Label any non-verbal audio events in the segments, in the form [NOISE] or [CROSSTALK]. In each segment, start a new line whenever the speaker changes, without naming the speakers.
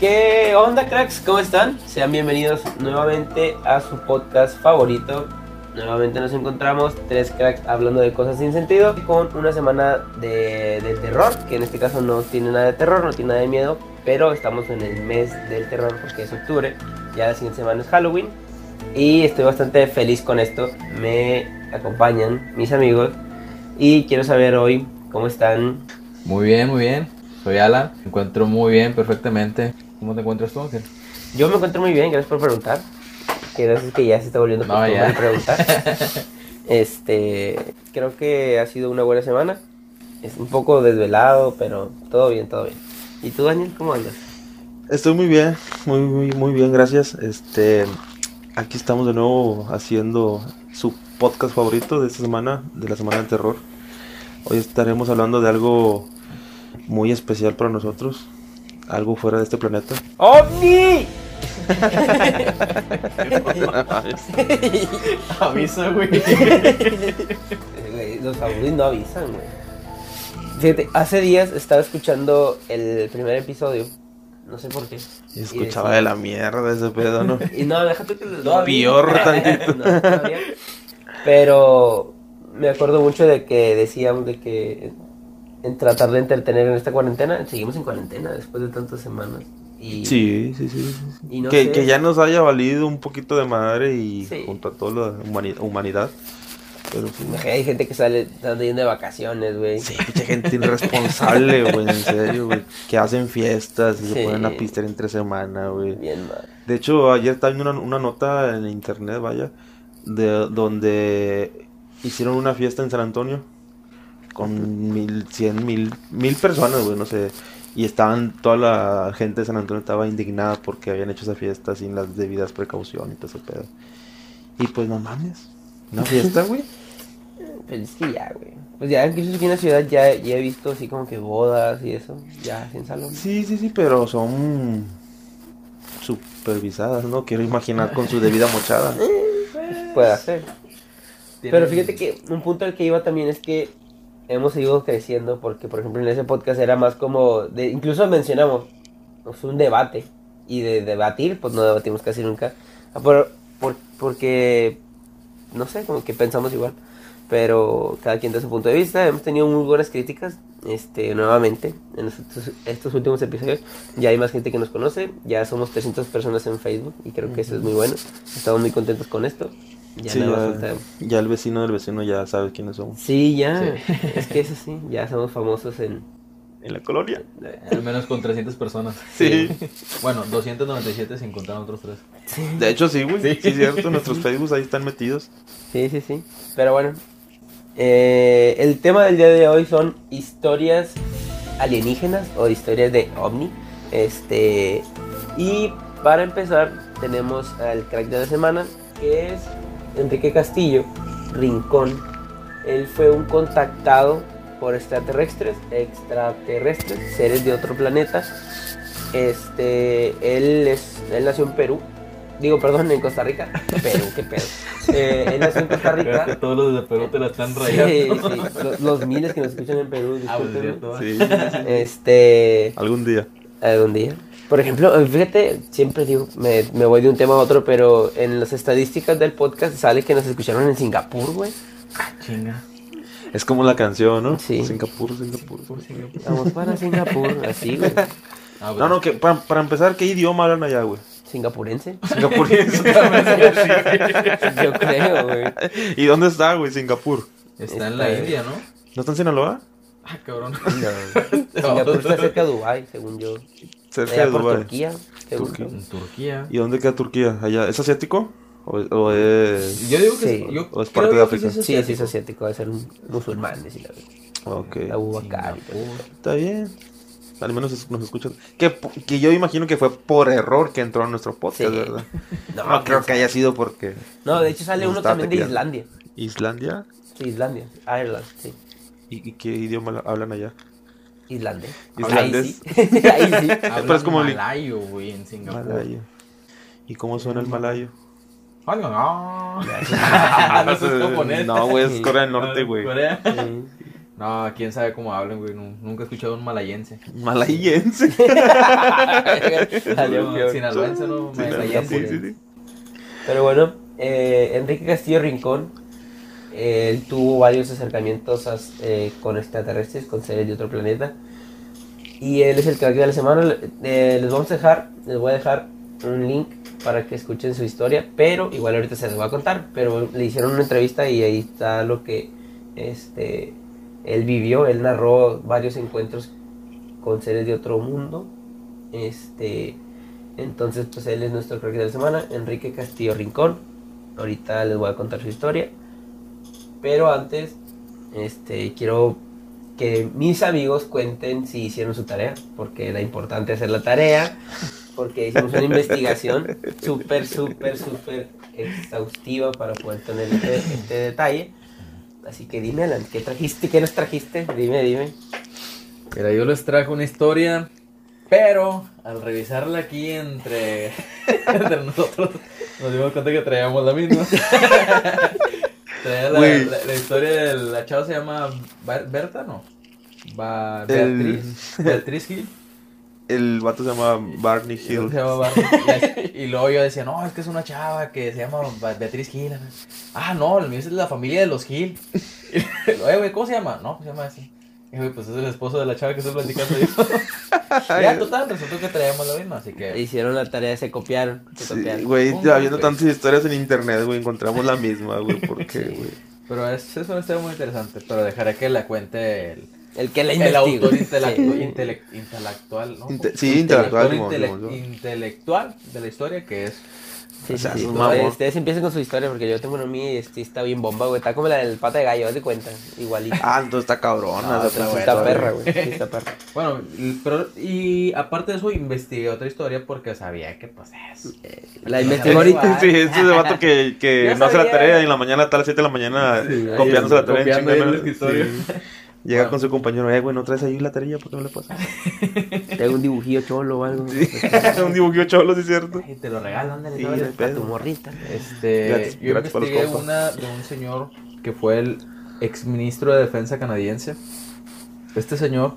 ¿Qué onda, cracks? ¿Cómo están? Sean bienvenidos nuevamente a su podcast favorito. Nuevamente nos encontramos tres cracks hablando de cosas sin sentido con una semana de, terror, que en este caso no tiene nada de terror, no tiene nada de miedo, pero estamos en el mes del terror porque es octubre, ya la siguiente semana es Halloween y estoy bastante feliz con esto. Me acompañan mis amigos y quiero saber hoy cómo están.
Muy bien, muy bien. Soy Alan, me encuentro muy bien, perfectamente. ¿Cómo te encuentras tú, Ángel?
Yo me encuentro muy bien, gracias por preguntar. Que gracias que ya se está volviendo
No, ya.
preguntar. [LAUGHS] Este, creo que ha sido una buena semana. Es un poco desvelado, pero todo bien, todo bien. ¿Y tú, Daniel, cómo andas?
Estoy muy bien, muy, muy, muy bien, gracias. Este, aquí estamos de nuevo haciendo su podcast favorito de esta semana, de la semana del terror. Hoy estaremos hablando de algo muy especial para nosotros, algo fuera de este planeta.
¡OVNI!
Avisa, güey.
Güey, Los favoritos no avisan, güey. Fíjate, hace días estaba escuchando el primer episodio. No sé por qué.
Y escuchaba de la mierda ese pedo, ¿no?
Y no, déjate que les
Peor tantito.
No, todavía. Pero me acuerdo mucho de que decíamos de que en tratar de entretener en esta cuarentena, seguimos en cuarentena después de tantas semanas. Y,
Sí, sí, sí. sí,
y no
que,
sé,
que ya nos haya valido un poquito de madre y
Sí.
junto a toda la humani- humanidad. Pero
imagínate, hay gente que sale yendo de vacaciones, güey.
Sí, mucha gente irresponsable, güey, en serio, güey. Que hacen fiestas y
Sí.
se ponen a pistear entre semana, güey.
Bien mal.
De hecho, ayer estaba viendo una, una nota en internet, vaya, de donde hicieron una fiesta en San Antonio con mil, cien mil, mil personas, güey, no sé. Y estaban, toda la gente de San Antonio estaba indignada porque habían hecho esa fiesta sin las debidas precauciones y todo ese pedo. Y pues no mames, una [LAUGHS] fiesta, güey.
Pero es que ya, güey. Pues ya incluso aquí en la ciudad ya, ya he visto así como que bodas y eso. Ya, sin salón.
Sí, sí, sí, pero son supervisadas, ¿no? Quiero imaginar con su debida mochada. [LAUGHS]
Puede hacer. Pero fíjate que un punto al que iba también es que hemos ido creciendo porque, por ejemplo, en ese podcast era más como, de, incluso mencionamos, pues, un debate. Y de debatir, pues no debatimos casi nunca. Ah, Por, por- porque, no sé, como que pensamos igual. Pero cada quien da su punto de vista. Hemos tenido muy buenas críticas, este, nuevamente, en estos últimos episodios. Ya hay más gente que nos conoce. Ya somos 300 personas en Facebook y creo que eso es muy bueno. Estamos muy contentos con esto. Ya
Sí,
nada
ya,
falta-
ya el vecino del vecino ya sabe quiénes somos.
Sí, ya.
Sí. [LAUGHS]
Es que eso sí, ya somos famosos en...
En la colonia.
Al menos con 300 personas.
Sí. [LAUGHS]
Bueno, 297 sin contar otros tres.
De hecho, sí, güey. Sí,
Sí.
es cierto. Nuestros Facebook ahí están metidos.
Sí, sí, sí. Pero bueno. eh, el tema del día de hoy son historias alienígenas o historias de ovni. Este. Y para empezar, tenemos al crack de la semana, que es Enrique Castillo, Rincón. Él fue un contactado por extraterrestres, extraterrestres, seres de otro planeta. Este, él es, él nació en Perú. Digo, perdón, en Costa Rica. Perú, qué pedo. Eh, él nació en Costa
que
Rica.
todos los de Perú te la están
Sí,
rayando.
sí, los, los miles que nos escuchan en Perú.
Ah, pues es
discúlpenme.
cierto.
Sí.
Este,
Algún día.
algún día. Por ejemplo, fíjate, siempre digo, me, me voy de un tema a otro, pero en las estadísticas del podcast sale que nos escucharon en Singapur, güey.
Chinga.
Es como la canción, ¿no?
Sí.
Singapur, Singapur.
Vamos para Singapur, así, güey.
Ah,
No, no, que para, para empezar, ¿qué idioma hablan allá, güey?
Singapurense.
Singapuriense. [LAUGHS]
Yo creo, güey.
¿Y dónde está, güey? Singapur.
Está en la
Está-
India, ¿no?
¿No está en Sinaloa?
Ah, cabrón.
No. Singapur está cerca de Dubái, según yo.
Cerca
Allá
de
por
Dubái.
Turquía,
Turquía.
Turquía.
¿Y dónde queda Turquía? ¿Allá? ¿Es asiático? ¿O, o es...?
Yo digo que
Sí.
es, yo
¿O es
creo
parte de África?
sí es
Sí, sí, es
asiático.
asiático, debe ser un musulmán, decir la verdad.
Ok.
La Abubakar y todo.
Singapur.
Está bien. Al menos es- nos escuchan. Que, que yo imagino que fue por error que entró a nuestro podcast,
Sí.
¿verdad? [LAUGHS]
No,
No, creo
pues,
que haya sido porque...
No, de hecho sale
Nos
uno
estaba
también de. Islandia.
¿Islandia?
Sí, Islandia. Ireland, sí.
¿Y, y qué idioma la- hablan allá?
Islandés.
Islandés.
Ahí sí. [LAUGHS] Ahí sí. [LAUGHS]
Pero es como el-
malayo, güey, en Singapur.
Malayo. ¿Y cómo suena el malayo?
Ah, no, [LAUGHS] no. no,
güey, es Corea del Norte, güey.
Corea. No, quién sabe cómo hablan, güey. Nu- Nunca he escuchado un malayense.
Malayense.
Salió.
Sinaloense, no, malayense.
Pero bueno, eh, Enrique Castillo Rincón, él tuvo varios acercamientos eh, con extraterrestres, con seres de otro planeta. Y él es el crack de la semana. Eh, les vamos a dejar, les voy a dejar un link para que escuchen su historia, pero igual ahorita se les va a contar. Pero le hicieron una entrevista y ahí está lo que este él vivió. Él narró varios encuentros con seres de otro mundo. Este, entonces, pues él es nuestro crack de la semana, Enrique Castillo Rincón. Ahorita les voy a contar su historia. Pero antes, este, quiero que mis amigos cuenten si hicieron su tarea, porque era importante hacer la tarea, porque hicimos una investigación [LAUGHS] súper, súper, súper exhaustiva para poder tener este, este detalle. Así que dime, Alan, ¿qué trajiste? ¿Qué nos trajiste? Dime, dime.
Mira, yo les trajo una historia, pero al revisarla aquí entre, [LAUGHS] entre nosotros, nos dimos cuenta que traíamos la misma. [LAUGHS] La,
Güey.
la- la historia de la chava se llama Ber- Berta, ¿no? Ba-
El-
Beatriz. Beatriz Gil.
El vato se llama Barney
Se
Hill.
llama Barney. Y, y luego yo decía, no, es que es una chava que se llama Beatriz Gil. Ah, no, el mío es de la familia de los Gil. [LAUGHS] Y, Oye, güey, ¿cómo se llama? No, se llama así. Y güey, pues es el esposo de la chava que estoy platicando yo. [LAUGHS] ya, total, resultó que traíamos la misma, así que...
Hicieron la tarea, se copiaron. Se
Sí,
copiaron.
güey, ya viendo tantas historias en internet, güey, encontramos la misma, güey. ¿Por qué,
Sí.
güey?
Pero es, es una historia muy interesante, pero dejaré que la cuente el,
El que la
el autor intelectu-
Sí.
intele- intelectual, ¿no?
Inte-
El
sí, intelectual,
autor
como
intele-
decimos, ¿no?
intelectual de la historia que es...
Sí,
O sea,
sí,
es
sí.
un
No,
mamón.
Ustedes empiecen con su historia porque yo tengo una mía y este está bien bomba, güey. Está como la del pata de gallo, de cuenta. Igualita.
Ah, entonces está cabrona.
No, está
está perra, güey. Sí, está perra.
Bueno, y- pero y aparte de eso investigué otra historia porque sabía que pues es...
La
Sí,
investigó ahorita.
Sí, ese es el vato que, que [LAUGHS] no hace la tarea y en la mañana a las 7 de la mañana copiándose la tarea. en
copiando el escritorio. [LAUGHS]
Sí. Llega
Bueno.
con su compañero, eh, güey, ¿no traes ahí la tarea? ¿Por qué no le pasas? [LAUGHS]
Tengo un dibujillo cholo o algo. [LAUGHS]
un dibujillo cholo, sí es cierto.
Ay, te lo regalan, ándale,
Sí,
Para tu morrita.
Este,
Gratis-
yo
gratis para los
investigué
compas.
una de un señor que fue el ex ministro de defensa canadiense. Este señor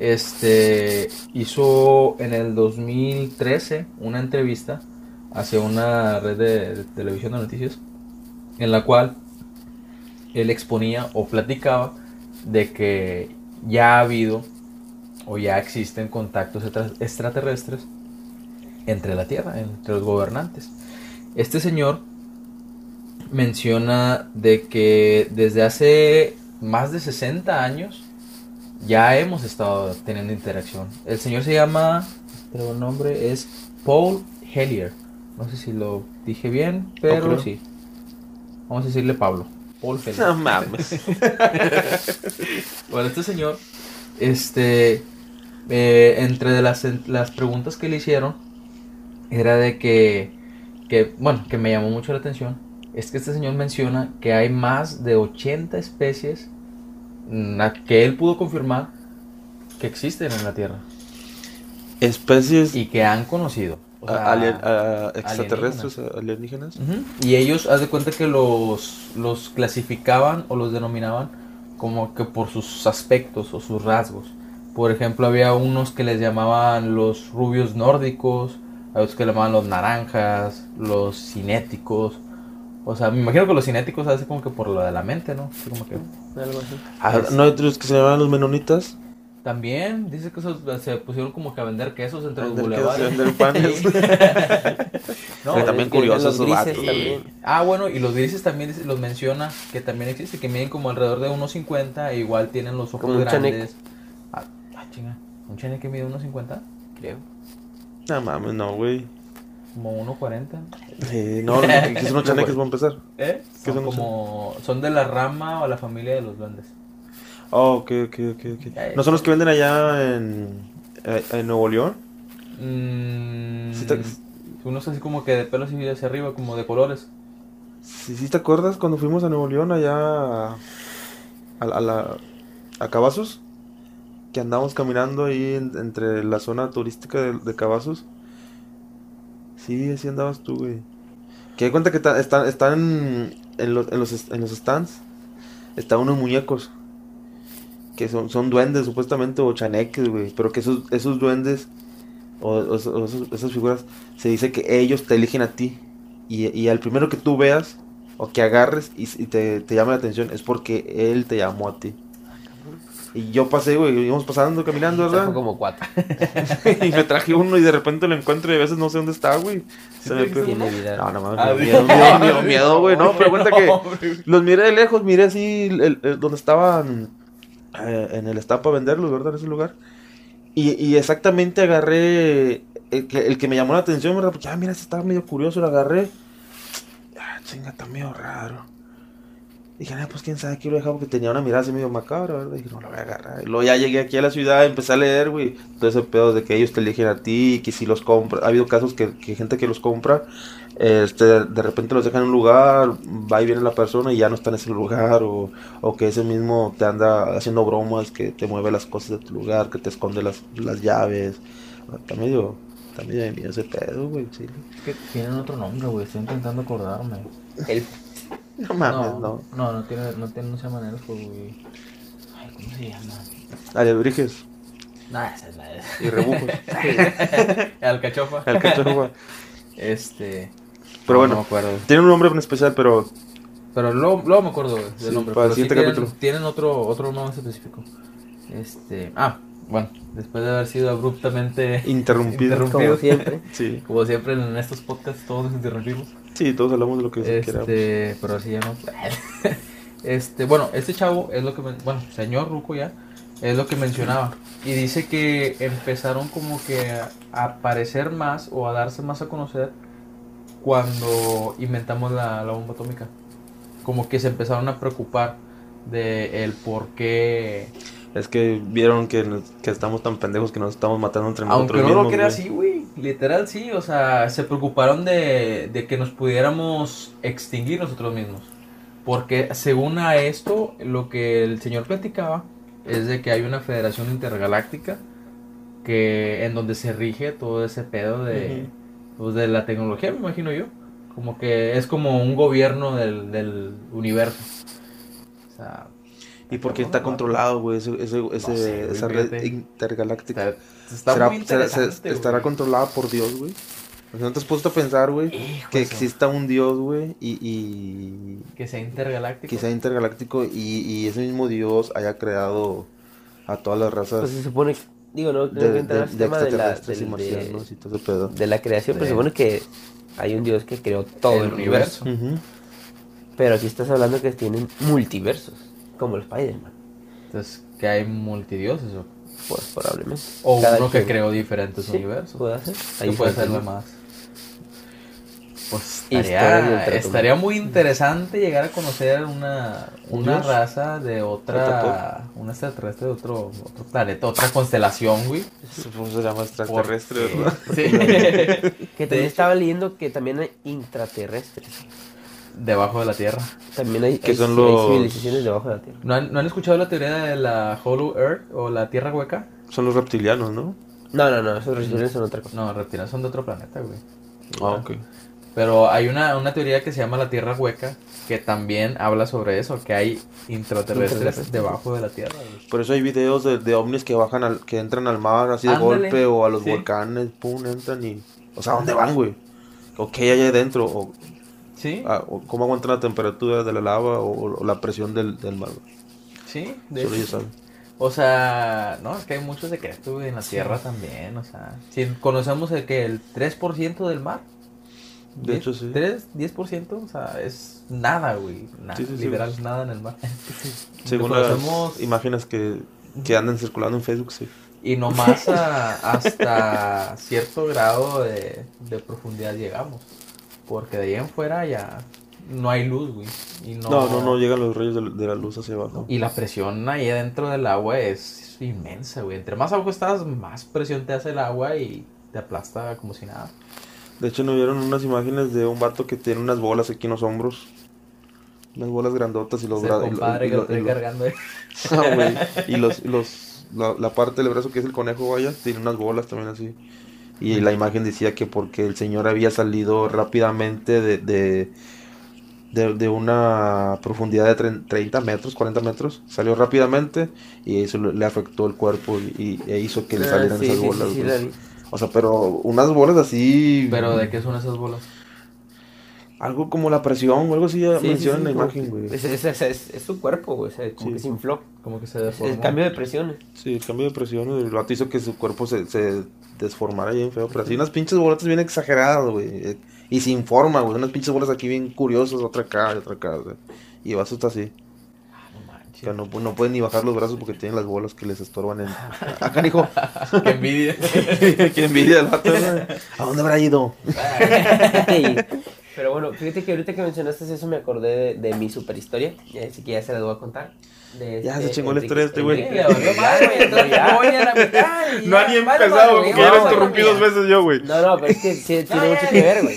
este, hizo en el 2013 una entrevista hacia una red de, de televisión de noticias en la cual él exponía o platicaba de que ya ha habido o ya existen contactos extra- extraterrestres entre la Tierra, entre los gobernantes. Este señor menciona de que desde hace más de 60 años ya hemos estado teniendo interacción. El señor se llama, pero el nombre es Paul Hellier. No sé si lo dije bien, pero sí. Vamos a decirle Pablo. Paul.
No mames. [LAUGHS]
Bueno, este señor, este, eh, entre las, las preguntas que le hicieron, era de que, que, bueno, que me llamó mucho la atención, es que este señor menciona que hay más de 80 especies mm, que él pudo confirmar que existen en la Tierra
Especies
y que han conocido. O sea,
a- alien- a- extraterrestres, alienígenas.
Y ellos, haz de cuenta que los, los clasificaban o los denominaban como que por sus aspectos o sus rasgos. Por ejemplo, había unos que les llamaban los rubios nórdicos, hay otros que le llamaban los naranjas, los cinéticos. O sea, me imagino que los cinéticos hace como que por lo de la mente, ¿no? Así como que...
Algo así.
Ah, ¿No hay otros que se llaman los menonitas?
También dice que esos se pusieron como que a vender quesos entre los
Vender
bulevares.
vender panes. [LAUGHS] [LAUGHS]
No,
Pero también
es que
curiosos
los
esos
grises también.
Ah, bueno, y los grises también los menciona que también existe, que miden como alrededor de 1.50 e igual tienen los ojos
Como un
grandes. Ah, ah, chinga. ¿Un chaneque mide 1.50?
Creo.
No mames, no, güey.
Como 1.40.
Eh, no, no, ¿qué son los [LAUGHS] chaneques para empezar?
¿Eh?
¿Qué
Son
son
como... Son de la rama o la familia de los duendes.
Oh, ok, ok, ok, ok. ¿No son los que venden allá en, eh, en Nuevo León?
Mm,
Sí te-
Unos así como que de pelos y hacia arriba, como de colores.
Sí, sí, ¿te acuerdas cuando fuimos a Nuevo León allá a, a, la- a la, a Cavazos? Que andamos caminando ahí en- entre la zona turística de, de Cavazos. Sí, así andabas tú, güey. Que de cuenta que están, están en, los, en, los, en los stands. Están unos muñecos. Que son, son duendes supuestamente o chaneques, güey, pero que esos, esos duendes o, o- o esos- esas figuras se dice que ellos te eligen a ti y, y al primero que tú veas o que agarres y, y te, te llame la atención es porque él te llamó a ti. Y yo pasé, güey, íbamos pasando, caminando,
Trajo
¿verdad?
como cuatro. [LAUGHS]
y me traje uno y de repente lo encuentro y a veces no sé dónde está, güey. Se me
trajiste
pe-
Tiene vida.
No, no mames,
Ah,
me dio
sí.
miedo, miedo, miedo, [LAUGHS] miedo, güey. No, pero cuenta que los miré de lejos, miré así el- el- donde estaban eh, en el estado para venderlos, ¿verdad? En ese lugar. Y, y exactamente agarré el que, el que me llamó la atención, ¿verdad? Porque, ah, mira, ese estaba medio curioso, lo agarré. Ah, chinga, está medio raro. Dije, ah, pues quién sabe, aquí lo dejaba porque tenía una mirada así medio macabra, ¿verdad? Dije, no lo voy a agarrar. Y luego ya llegué aquí a la ciudad, empecé a leer, güey. Todo ese pedo de que ellos te eligen a ti y que si los compra. Ha habido casos que, que gente que los compra, este, de repente los dejan en un lugar, va y viene la persona y ya no está en ese lugar. O, o que ese mismo te anda haciendo bromas, que te mueve las cosas de tu lugar, que te esconde las, las llaves. Está medio, está medio de miedo ese pedo, güey, sí.
Es que tienen otro nombre, güey. Estoy intentando acordarme.
El
No mames,
no,
no.
no, no tiene, no tiene, no se llama elfo, güey. Ay, ¿cómo se llama?
Alebrijes
Nah, esa es la de...
y rebujos.
Alcachofa.
El cachofa.
Este.
Pero
no,
bueno.
No me acuerdo.
Tiene un nombre en especial, pero
Pero luego, luego me acuerdo güey, del
Sí,
nombre.
para el
pero sí
siguiente
tienen,
capítulo.
tienen otro, otro nombre específico. Este. Ah, bueno, después de haber sido abruptamente [LAUGHS]
interrumpido.
como siempre. [LAUGHS]
Sí,
Como siempre en estos podcasts todos nos interrumpimos.
sí, todos hablamos de lo que queramos.
Este, pero así ya no. [LAUGHS] Este, bueno, este chavo es lo que, bueno, señor Ruco ya, es lo que mencionaba. Y dice que empezaron como que a aparecer más o a darse más a conocer cuando inventamos la, la bomba atómica. Como que se empezaron a preocupar de el por qué.
Es que vieron que, que estamos tan pendejos que nos estamos matando entre
Aunque
nosotros
no lo crea así, güey. Literal sí, o sea, se preocuparon de, de que nos pudiéramos extinguir nosotros mismos. Porque según a esto, lo que el señor platicaba es de que hay una federación intergaláctica que en donde se rige todo ese pedo de, pues, de la tecnología, me imagino yo. Como que es como un gobierno del, del universo. O sea,
¿Y por qué está controlado, güey, ese, ese, ese-
sé, güey,
esa red
fíjate.
intergaláctica?
está, está
¿Será-
muy
será- se-
interesante.
¿Estará controlada por Dios, güey? O sea, ¿No te has puesto a pensar, güey, que exista un Dios, güey, y, y
que sea intergaláctico.
que sea intergaláctico y, y ese mismo Dios haya creado a todas las razas
Pues se supone, digo, no
de, de, de
tema de la,
extraterrestres y marcianos todo ese pedo.
de la creación, pero
Sí.
se supone que hay un Dios que creó todo el,
El
universo. Pero aquí estás hablando que tienen multiversos, como el Spider-Man,
Entonces, que hay multidioses o,
pues probablemente.
o
Cada
uno que
quien-
creó diferentes
Sí,
universos.
puede ser. Hay
puede ser lo más. Pues estaría, estaría muy interesante llegar a conocer una,
¿Un
una
dios?
raza de otra, un extraterrestre de otro, otro planeta, otra constelación, güey.
Supongo se llama extraterrestre, ¿verdad? [LAUGHS]
Sí. [LAUGHS]
Que también estaba leyendo que también hay intraterrestres.
Debajo de la Tierra.
También hay,
Que
hay-
son
hay
los-
civilizaciones debajo de la Tierra.
¿No han, ¿No han escuchado la teoría de la Hollow Earth o la Tierra hueca?
Son los reptilianos, ¿no?
No, no, no, esos reptiles son otra cosa.
No, reptiles son de otro planeta, güey.
Ah, ok.
Pero hay una, una teoría que se llama la Tierra Hueca que también habla sobre eso, que hay intraterrestres debajo de la Tierra. güey.
Por eso hay videos de, de ovnis que bajan al, que entran al mar así de
Ándale.
golpe o a los
Sí.
volcanes, pum, entran y... O sea, ¿a ¿dónde van, güey? ¿O qué hay allá adentro? ¿O,
Sí,
ah, o cómo aguantan la temperatura de la lava o, o la presión del, del mar?
sí, de
Solo
hecho.
ellos saben.
O sea, no, es que hay muchos secretos en la Tierra también, o sea, si conocemos el que el 3% del mar.
De hecho, sí.
3, 10%, o sea, es nada, güey, nada,
Sí,
literal, nada en el mar. [LAUGHS]
Según
Lo
las
conocemos-
imágenes que, que andan circulando en Facebook, sí.
Y nomás a- hasta cierto grado de, de profundidad llegamos. Porque de ahí en fuera ya no hay luz, güey. Y no,
No, no, no, llegan los rayos de, la- de la luz hacia abajo.
Y la presión ahí adentro del agua es inmensa, güey. Entre más abajo estás, más presión te hace el agua y te aplasta como si nada.
De hecho, nos vieron unas imágenes de un vato que tiene unas bolas aquí en los hombros. Unas bolas grandotas y los brazos.
compadre que lo trae cargando ahí. [LAUGHS]
Ah, güey. Y los, [LAUGHS] los, la, la parte del brazo que es el conejo, vaya, tiene unas bolas también así. Y la imagen decía que porque el señor había salido rápidamente de, de, de, de una profundidad de tre- 30 metros, 40 metros. Salió rápidamente y eso le afectó el cuerpo y, y- e hizo que le
Ah,
salieran
sí,
esas
sí,
bolas.
sí, vi.
O sea, pero unas bolas así.
Pero ¿de qué son esas bolas?
Algo como la presión o algo así ya
Sí,
menciona
sí,
en la imagen, güey.
Es, es, es, es- es su cuerpo, güey. O sea, como
Sí.
que se infló.
Como que se
Es
deformó.
el cambio de presiones.
Sí, el cambio de presión, el vato hizo que su cuerpo se, se desformara bien feo. Pero así unas pinches bolas bien exageradas, güey. Y sin forma, güey. Unas pinches bolas aquí bien curiosas, otra acá, y otra acá. güey. Y el vato está así.
No manches.
Que no, no pueden ni bajar los brazos porque tienen las bolas que les estorban en... [LAUGHS] Acá, hijo.
Qué envidia. [LAUGHS]
Qué envidia el vato. [LAUGHS] ¿A dónde habrá ido?
Pero bueno, fíjate que ahorita que mencionaste eso me acordé de, de mi super historia. Ya así que ya se la voy a contar. De
Ya
este
se chingó la historia de este güey.
Enrique-
Le valió madre, güey, entonces
Ya.
voy a la mitad y
No ha ni empezado, porque ya lo interrumpí dos veces yo, güey.
No, no, pero es que tiene
No,
mucho que ver, güey.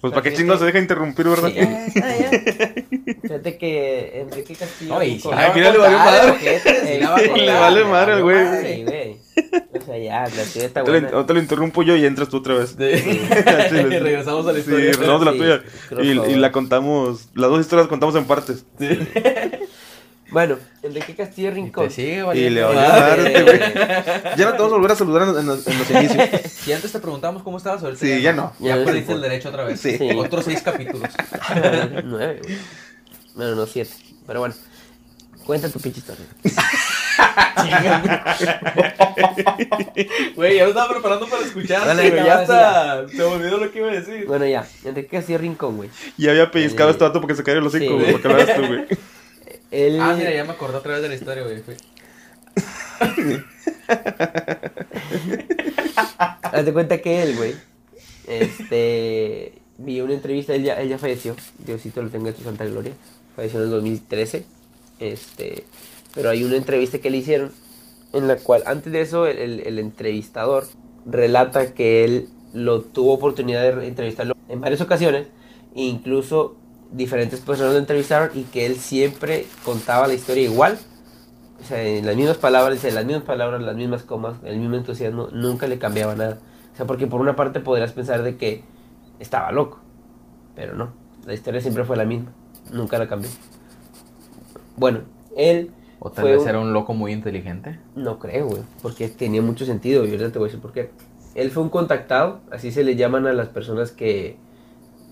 Pues para qué chingo se deja interrumpir, ¿verdad? [LAUGHS]
Fíjate que Enrique Castillo.
No, y si
con-
la va a
mira, le valió madre.
contar,
vale madre al güey.
O sea, ya, la tuya está
Ahorita
buena.
le- ahorita lo interrumpo yo y entras tú otra vez.
Sí. [LAUGHS] [LAUGHS] Regresamos a la
Sí,
historia.
regresamos a la
Sí,
tuya.
creo
Y,
que-
y la contamos, las dos historias las contamos en partes. [LAUGHS]
Bueno, Enrique Castillo Rincón.
Te sigue
Y le güey. Ya no te vamos a volver a saludar en, los, en los [LAUGHS] inicios.
Si antes te preguntamos cómo estabas, ahorita
Sí, ya no.
Ya
Ya
perdiste el derecho otra vez.
Sí.
Sí.
Otros seis capítulos. [LAUGHS]
Nueve, güey. Bueno, no, siete. Pero bueno. Cuenta tu pinche historia. [LAUGHS]
Güey, ya me estaba preparando para escucharte,
Dale,
güey. Ya
sí,
está. Se me olvidó lo que iba a decir.
Bueno, ya. Enrique Castillo Rincón, güey.
Y había pellizcado
Eh,
este vato porque se cayó el hocico,
sí.
güey. Porque lo hagas tú, güey. [LAUGHS]
Ah, mira, ya me acordé otra vez de la historia, güey. Fue- [LAUGHS]
Hazte cuenta que él, güey. Este. Vi una entrevista, él ya, él ya falleció. Diosito lo tenga en su santa gloria. Falleció en el 2013. Este. Pero hay una entrevista que le hicieron. En la cual, antes de eso, el, el- entrevistador relata que él lo tuvo oportunidad de entrevistarlo en varias ocasiones. E incluso diferentes personas lo entrevistaron. Y que él siempre contaba la historia igual. O sea, en las mismas palabras, dice, las mismas palabras, las mismas comas, el mismo entusiasmo, nunca le cambiaba nada. O sea, porque por una parte podrías pensar de que estaba loco, pero no, la historia siempre fue la misma, nunca la cambió. Bueno, él,
O tal
Fue
vez
un-
era un loco muy inteligente.
no creo, güey, porque tenía mucho sentido, y ahorita te voy a decir por qué. Él fue un contactado, así se le llaman a las personas que,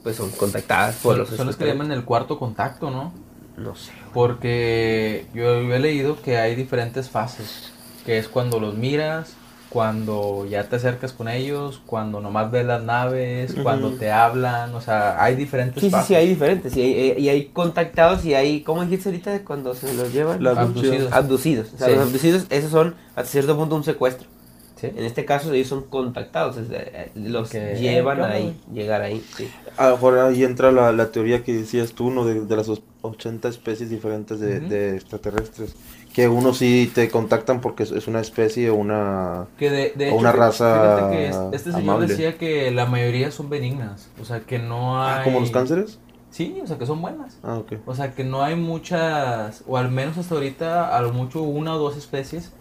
pues, son contactadas por los
son los que llaman el cuarto contacto, ¿no?
No sé, güey.
Porque yo he leído que hay diferentes fases. Que es cuando los miras, cuando ya te acercas con ellos, cuando nomás ves las naves, cuando te hablan. O sea, hay diferentes
Sí, sí, sí, hay diferentes, y hay, y hay contactados y hay, ¿cómo dijiste ahorita de cuando se los llevan?
Las
Abducidos.
abducidos. O sea,
Sí.
los abducidos, esos son hasta cierto punto un secuestro.
Sí.
En este caso, ellos son contactados, o sea, eh, los
Que,
llevan
¿qué onda,
ahí, llegar ahí. Sí.
A lo mejor ahí entra la, la teoría que decías tú, ¿no? De, de las os- 80 especies diferentes de extraterrestres. Que unos sí te contactan porque es, es una especie o una...
Que de,
una raza
que este señor
amable.
decía que la mayoría son benignas. O sea, que no hay.
Ah, como los cánceres.
Sí, o sea, que son buenas.
Ah, ok.
O sea, que no hay muchas, o al menos hasta ahorita, a lo mucho una o dos especies,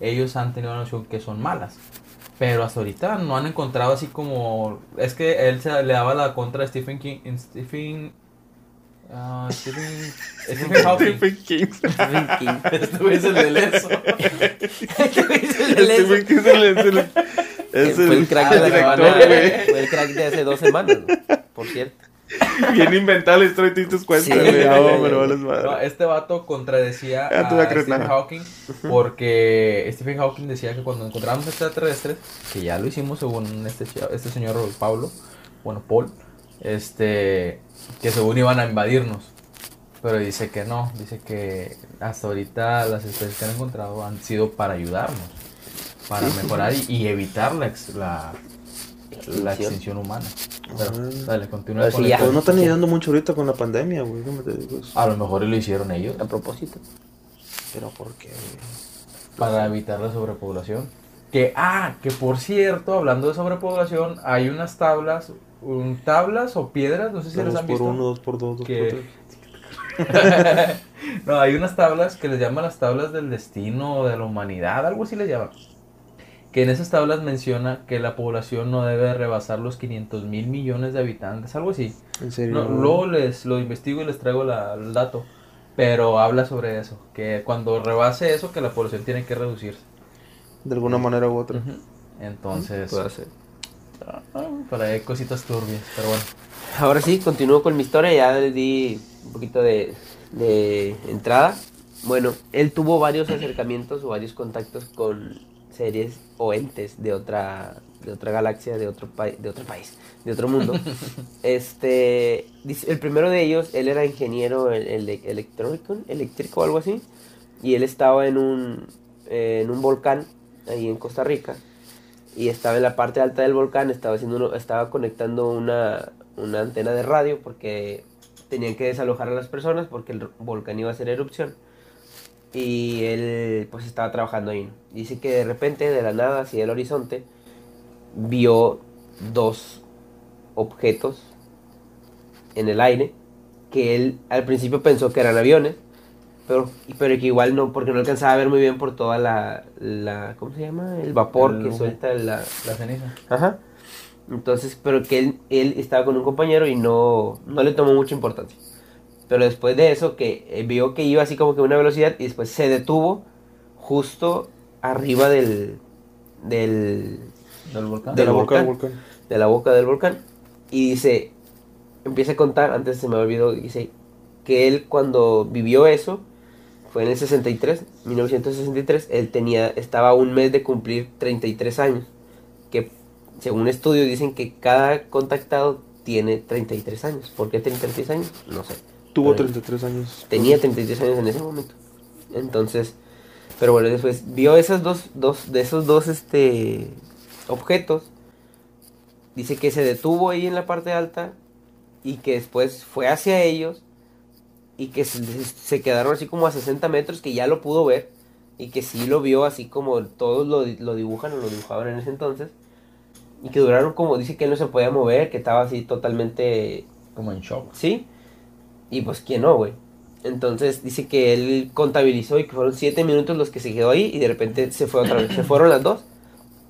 ellos han tenido la noción que son malas. Pero hasta ahorita no han encontrado así como... Es que él se le daba la contra a Stephen King... en Stephen... ah, Stephen... Stephen Hawking. [LAUGHS]
Stephen King.
Stephen King. [LAUGHS]
Este güey es el del eso.
Este güey es el del eso.
Stephen King es el, es el, es
Fue el crack de la
director,
semana,
güey.
Fue el crack de hace dos semanas, por cierto.
Bien inventada la historia y te diste cuenta,
Sí,
güey.
güey,
No,
No, este vato contradecía
voy a
Stephen
nada.
Hawking porque Stephen Hawking decía que cuando encontramos extraterrestres, que ya lo hicimos según este, este señor Pablo, bueno, Paul, este, que según iban a invadirnos. Pero dice que no, dice que hasta ahorita las especies que han encontrado han sido para ayudarnos, para mejorar y, y evitar la, ex- la, la extinción humana. Pero,
Ah.
dale, continúa
Pero
con la
ya.
No están ayudando mucho ahorita con la pandemia, güey. ¿Cómo te digo eso?
A lo mejor lo hicieron ellos.
A propósito.
Pero ¿por qué?
para evitar la sobrepoblación. Que, ah, que por cierto, hablando de sobrepoblación, hay unas tablas, un, tablas o piedras, no sé si las han
por
visto.
uno, dos por dos, dos
Que-
por tres. [LAUGHS]
no, hay unas tablas que les llaman las tablas del destino o de la humanidad, algo así les llaman. que en esas tablas menciona que la población no debe rebasar los 500 mil millones de habitantes, algo así.
¿En serio?
No, luego les lo investigo y les traigo la- el dato, pero habla sobre eso, que cuando rebase eso, que la población tiene que reducirse.
De alguna manera u otra.
Entonces,
Puede ser.
Ah, por ahí hay cositas turbias, pero bueno.
Ahora sí, continúo con mi historia, ya les di un poquito de, de entrada. Bueno, él tuvo varios acercamientos o varios contactos con series o entes de otra, de otra galaxia, de otro, pai- de otro país, de otro mundo. [LAUGHS] este, el primero de ellos, él era ingeniero el- el- electrónico, eléctrico o algo así, y él estaba en un, eh, en un volcán ahí en Costa Rica y estaba en la parte alta del volcán, estaba haciendo uno- estaba conectando una, una antena de radio porque tenían que desalojar a las personas porque el volcán iba a hacer erupción. Y él pues estaba trabajando ahí. Dice que de repente, de la nada, hacia el horizonte, vio dos objetos en el aire que él al principio pensó que eran aviones, pero, pero que igual no, porque no alcanzaba a ver muy bien por toda la, la ¿cómo se llama? El vapor
El
que suelta la,
La ceniza.
Ajá. Entonces, pero que él, él estaba con un compañero y no, no le tomó mucha importancia. Pero después de eso, que eh, vio que iba así como que a una velocidad y después se detuvo justo arriba del, del,
Del volcán.
De la boca del
volcán.
volcán.
de la boca del volcán. Y dice, empieza a contar, antes se me olvidó, dice que él cuando vivió eso, fue en el 63, 1963, él tenía, estaba a un mes de cumplir 33 años. Que según estudios dicen que cada contactado tiene 33 años. ¿Por qué 33 años? No sé.
Tuvo
Pero
33 años.
Tenía 33 años en ese momento. Entonces, pero bueno, después vio esas dos, dos de esos dos este, objetos. Dice que se detuvo ahí en la parte alta y que después fue hacia ellos y que se, quedaron así como a 60 metros, que ya lo pudo ver y que sí lo vio así como todos lo, lo dibujan o lo dibujaban en ese entonces. Y que duraron como, dice que él no se podía mover, que estaba así totalmente
Como en shock.
¿Sí? Y pues, ¿quién no, güey? Entonces dice que él contabilizó y que fueron siete minutos los que se quedó ahí y de repente se fue otra vez. Se [CLEARS THROAT] fueron las dos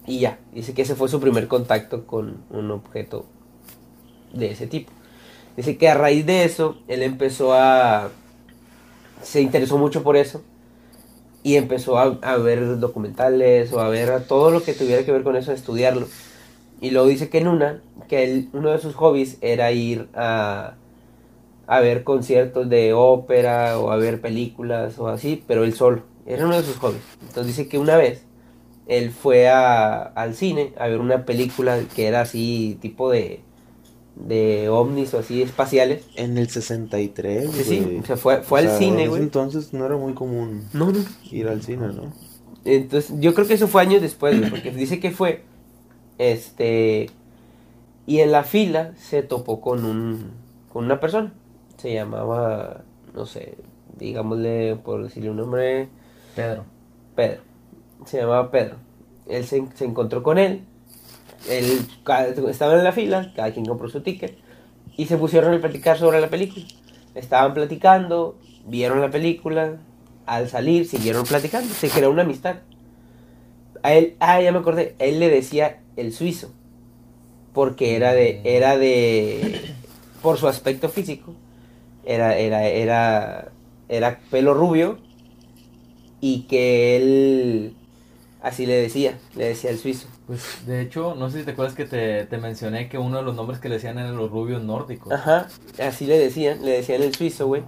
y ya. Dice que ese fue su primer contacto con un objeto de ese tipo. Dice que a raíz de eso, él empezó a... Se interesó mucho por eso y empezó a, ver documentales o a ver todo lo que tuviera que ver con eso, a estudiarlo. Y luego dice que en una, que él, uno de sus hobbies era ir a, a ver conciertos de ópera o a ver películas o así, pero él solo. Era uno de sus hobbies. Entonces dice que una vez él fue a- al cine a ver una película que era así, tipo de, de ovnis o así espaciales.
En el 63,
Sí, sí, o sea, fue, fue
O
al
sea,
cine,
en ese
güey.
entonces no era muy común
No, no.
ir al cine, ¿no?
Entonces, yo creo que eso fue años después, güey, porque dice que fue, este, y en la fila se topó con un, con una persona, se llamaba, no sé, digámosle, por decirle un nombre,
Pedro.
Pedro, se llamaba Pedro, él se, se encontró con él, él, estaban en la fila, cada quien compró su ticket, y se pusieron a platicar sobre la película, estaban platicando, vieron la película, al salir siguieron platicando, se creó una amistad. A él, ah, ya me acordé, él le decía el suizo, porque era de, era de, por su aspecto físico, era, era, era, era pelo rubio y que él, así le decía, le decía el suizo.
Pues de hecho, no sé si te acuerdas que te, te mencioné que uno de los nombres que le decían eran los rubios nórdicos.
Ajá, así le decían, le decían el suizo, güey.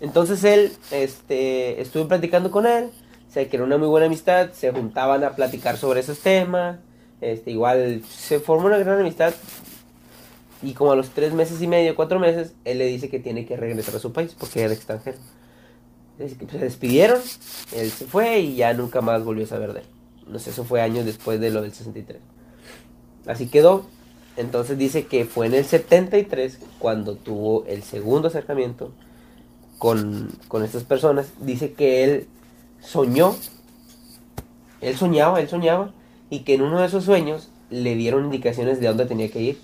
Entonces él, este, estuve platicando con él, se creó una muy buena amistad, se juntaban a platicar sobre esos temas, este, igual se formó una gran amistad y como a los tres meses y medio, cuatro meses, él le dice que tiene que regresar a su país porque era extranjero. Pues, se despidieron, él se fue y ya nunca más volvió a saber de él. No sé, eso fue años después de lo del 63. Así quedó. Entonces dice que fue en el 73 cuando tuvo el segundo acercamiento con, con estas personas. Dice que él soñó, él soñaba, él soñaba, y que en uno de esos sueños le dieron indicaciones de dónde tenía que ir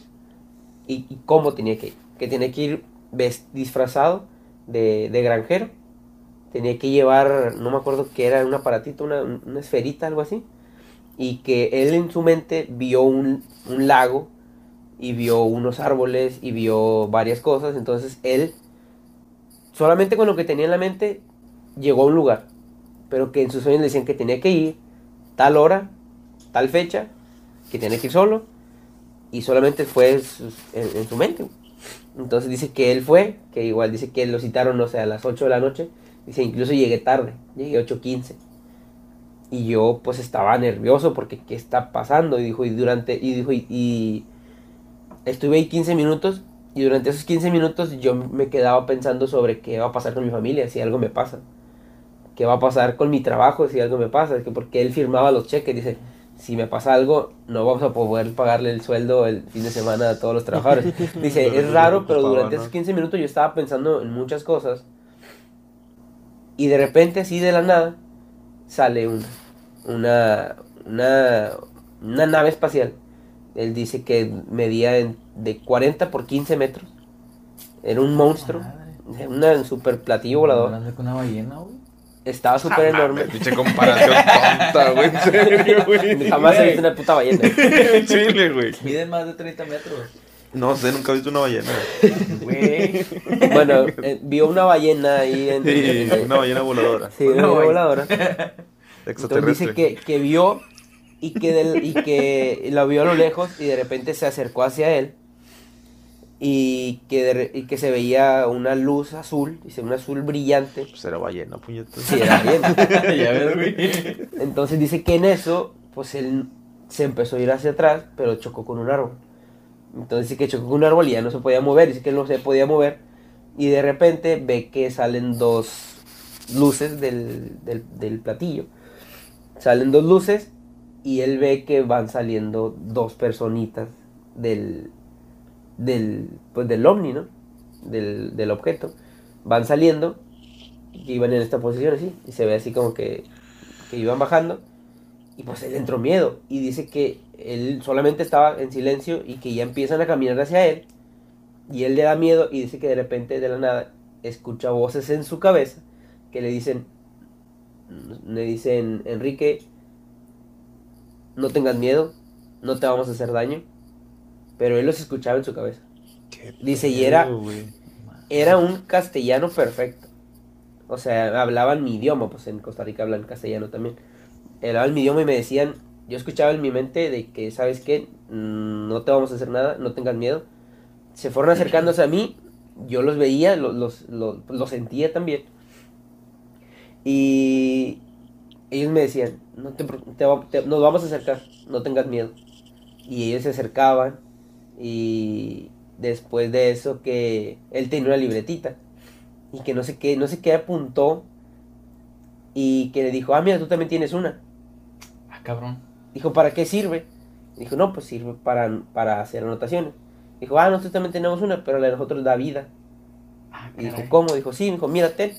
y, y cómo tenía que ir. Que tenía que ir disfrazado de, de granjero. Tenía que llevar, no me acuerdo qué era, un aparatito, una, una esferita, algo así. Y que él en su mente vio un, un lago y vio unos árboles y vio varias cosas. Entonces él, solamente con lo que tenía en la mente, llegó a un lugar. Pero que en sus sueños le decían que tenía que ir tal hora, tal fecha, que tenía que ir solo. Y solamente fue en, su mente. Entonces dice que él fue, que igual dice que lo citaron, no sé, a las 8 de la noche. Dice, incluso llegué tarde, llegué 8.15. Y yo pues estaba nervioso porque qué está pasando. Y dijo, y durante, y dijo, y, y estuve ahí 15 minutos. Y durante esos 15 minutos yo me quedaba pensando sobre qué va a pasar con mi familia si algo me pasa. ¿Qué va a pasar con mi trabajo si algo me pasa? Que porque él firmaba los cheques, dice, si me pasa algo, no vamos a poder pagarle el sueldo el fin de semana a todos los trabajadores. [LAUGHS] Dice, es raro, pero durante esos 15 minutos yo estaba pensando en muchas cosas. Y de repente, así de la nada, sale una, una, una, una nave espacial. Él dice que medía en- de 40 por 15 metros. Era un monstruo.
Madre.
Un super platillo volador.
grande que una ballena, güey.
Estaba súper enorme.
Pinche comparación tonta, güey. En serio, güey.
Jamás he visto una puta ballena. [LAUGHS]
Chile, güey.
Miden más de 30 metros.
No sé, nunca he visto una ballena.
Güey. [LAUGHS]
Bueno, eh, vio una ballena ahí en...
Sí,
en-
una ballena voladora.
Sí, una ballena
ballena.
voladora. Entonces
Extraterrestre.
dice que, que vio y que, del- y que la vio a lo lejos y de repente se acercó hacia él y que, de y que se veía una luz azul, dice, un azul brillante.
Pues era ballena, puñetas.
Sí, era bien. [LAUGHS]
ya ves, güey.
Entonces dice que en eso, pues él se empezó a ir hacia atrás, pero chocó con un árbol. Entonces dice que chocó con un árbol y ya no se podía mover, dice que no se podía mover. Y de repente ve que salen dos luces del, del, del platillo. Salen dos luces y él ve que van saliendo dos personitas del, del, pues del ovni, ¿no? Del, del objeto. Van saliendo y iban en esta posición así. Y se ve así como que, que iban bajando. Y pues él entró miedo. Y dice que él solamente estaba en silencio y que ya empiezan a caminar hacia él. Y él le da miedo y dice que de repente de la nada escucha voces en su cabeza que le dicen, le dicen, Enrique, no tengas miedo, no te vamos a hacer daño. Pero él los escuchaba en su cabeza. Dice, y era, era un castellano perfecto. O sea, hablaban mi idioma, pues en Costa Rica hablan castellano también. Hablaban mi idioma y me decían, yo escuchaba en mi mente de que, ¿sabes qué? Mm, No te vamos a hacer nada, no tengas miedo. Se fueron acercándose a mí, yo los veía, los, los, los, los sentía también. Y ellos me decían, no te, te te- nos vamos a acercar, no tengas miedo. Y ellos se acercaban y después de eso que él tenía una libretita y que no sé qué, no sé qué apuntó y que le dijo, ah, mira, tú también tienes una.
Ah, cabrón.
Dijo, ¿para qué sirve? Dijo, no, pues sirve para, para hacer anotaciones. Dijo, ah, nosotros también tenemos una, pero la de nosotros da vida.
Ah,
Y dijo. ¿cómo? Dijo, sí, dijo, mírate.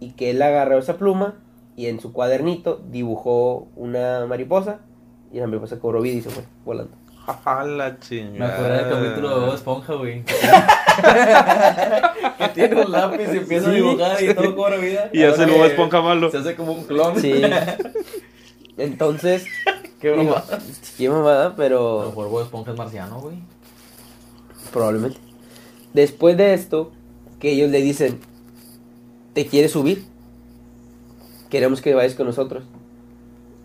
Y que él agarró esa pluma y en su cuadernito dibujó una mariposa y la mariposa cobró vida y se fue volando.
A la
Me
chingada.
acordé del capítulo de Bob Esponja, güey. [LAUGHS] que tiene un lápiz y empieza a
Sí.
dibujar y todo cobra vida.
Y hace el Bob Esponja malo.
Se hace como un clon.
Sí. [LAUGHS] Entonces,
Qué broma.
qué mamada,
A lo
pero
mejor Bob Esponja es marciano, güey.
probablemente. Después de esto, que ellos le dicen, ¿te quieres subir? Queremos que vayas con nosotros.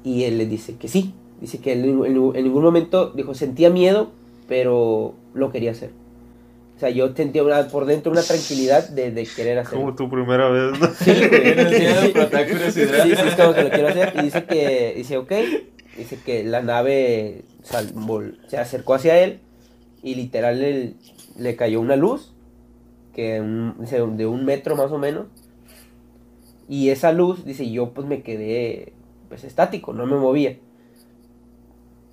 Y él le dice que sí. Dice que él en, en- en ningún momento dijo, sentía miedo, pero lo quería hacer. O sea, yo sentía una- por dentro una tranquilidad de, de querer hacerlo.
Como tu primera vez. ¿no?
Sí, güey. [LAUGHS]
Pero.
Sí, sí, es como que lo quiero hacer. Y dice que, dice, ok. Dice que la nave se acercó hacia él y literal le, le cayó una luz, que un- de un metro más o menos. Y esa luz, dice, yo pues me quedé pues estático, no me movía.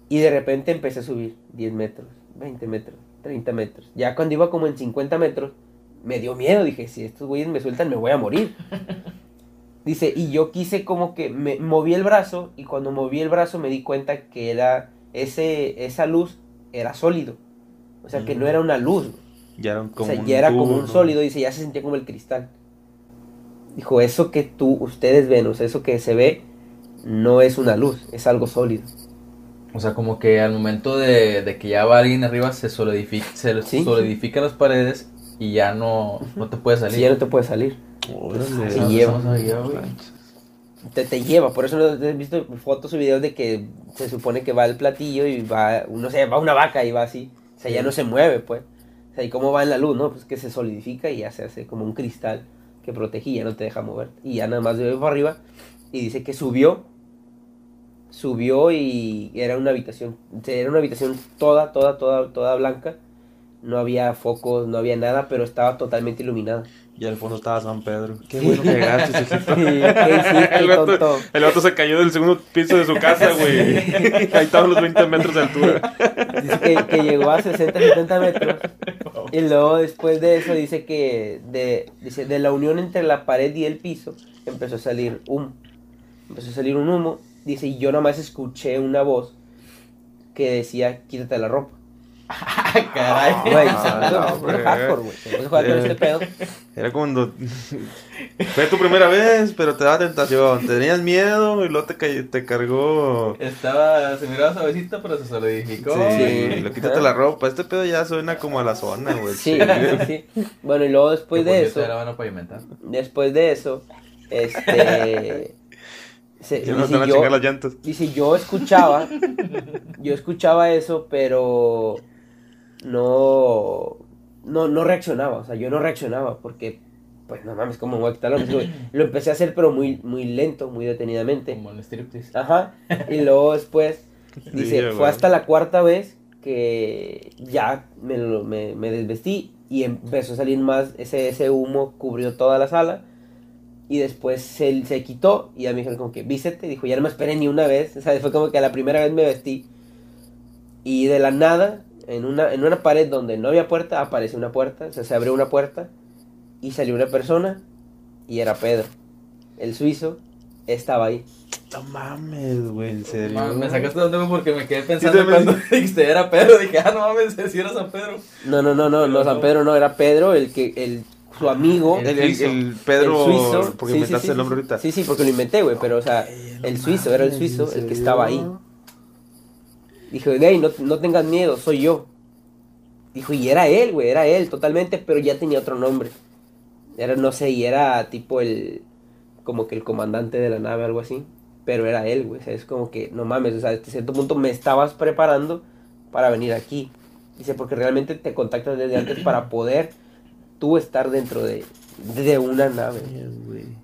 Y de repente empecé a subir 10 metros, 20 metros, 30 metros. Ya cuando iba como en 50 metros, me dio miedo. Dije, si estos güeyes me sueltan, me voy a morir. [LAUGHS] Dice, y yo quise como que me moví el brazo y cuando moví el brazo me di cuenta que era ese esa luz era sólido. O sea, que no era una luz.
Ya era
O
como
sea,
un
ya era como un sólido, dice, ya se sentía como el cristal. Dijo, eso que tú, ustedes ven, o sea, eso que se ve, no es una luz, es algo sólido.
O sea, como que al momento de, de que ya va alguien arriba se solidifica, se
Sí.
solidifican las paredes y ya no, no te puedes salir.
Ya no te puedes salir.
Órale.
Se lleva.
no sabía, güey.
Te, te lleva, por eso no he visto fotos o videos de que se supone que va el platillo y va, no sé, va una vaca y va así. O sea, ya no se mueve, pues. O sea, ¿y cómo va en la luz, no? Pues que se solidifica y ya se hace como un cristal que protege y ya no te deja mover. Y ya nada más de para arriba y dice que subió, subió y era una habitación, era una habitación toda, toda, toda, toda blanca. No había focos, no había nada, pero estaba totalmente iluminada.
Y al fondo estaba San Pedro. Qué bueno que llegaste, [LAUGHS] Cecito.
¿Qué hiciste,
El vato, el vato se cayó del segundo piso de su casa, güey. Ahí estaban los 20 metros de altura.
Dice que, que llegó a 60, 70 metros. Y luego después de eso dice que de, dice, de la unión entre la pared y el piso empezó a salir humo. Empezó a salir un humo. Dice, y yo nomás escuché una voz que decía, quítate la ropa. [LAUGHS]
Caray.
Güey,
no. Era cuando fue tu primera vez, pero te daba tentación. Tenías miedo y luego te, ca- te cargó.
Estaba, se miraba suavecito, pero se solidificó.
Sí,
Sí.
lo quítate la ropa. Este pedo ya suena como a la zona, güey.
Sí, sí, sí. Bueno, y luego después de eso,
Era bueno pavimentar.
después de eso, este... se- dice,
van a
yo-
chingar las llantas.
Dice, yo escuchaba, yo escuchaba eso, pero no, no, no reaccionaba, o sea, yo no reaccionaba porque, pues, no mames, como me voy a quitar? [CLEARS THROAT] Lo empecé a hacer, pero muy, muy lento, muy detenidamente.
Como el striptease.
Ajá, y luego después, [LAUGHS] dice,
Sí,
fue hasta la cuarta vez que ya me, lo- me, me desvestí y empezó a salir más, ese, ese humo cubrió toda la sala. Y después se, se quitó y ya me dijeron como que vístete. Dijo, ya no me esperé ni una vez. O sea, fue como que a la primera vez me vestí. Y de la nada, en una, en una pared donde no había puerta, apareció una puerta. O sea, se abrió una puerta y salió una persona y era Pedro. El suizo estaba ahí.
No mames, güey, en serio.
Ma- Me sacaste de tema porque me quedé pensando
también.
cuando [LAUGHS] dijiste era Pedro. Dije, ah, no mames, [LAUGHS] si era San Pedro.
No, no, no, no, no, San Pedro no, era Pedro, el que, el, su amigo.
El, el- el Pedro,
el suizo.
porque
Sí,
inventaste
sí, sí,
el nombre
sí.
ahorita.
Sí, sí, porque lo inventé, güey, pero, o sea, el suizo, era el suizo, el que estaba ahí. Dijo, hey, no, no tengas miedo, soy yo. Dijo, y era él, güey, era él totalmente, pero ya tenía otro nombre. Era, no sé, y era tipo el, como que el comandante de la nave, algo así. Pero era él, güey, o sea, es como que, no mames, o sea, hasta cierto punto me estabas preparando para venir aquí. Dice, porque realmente te contactas desde antes para poder tú estar dentro de, de una nave.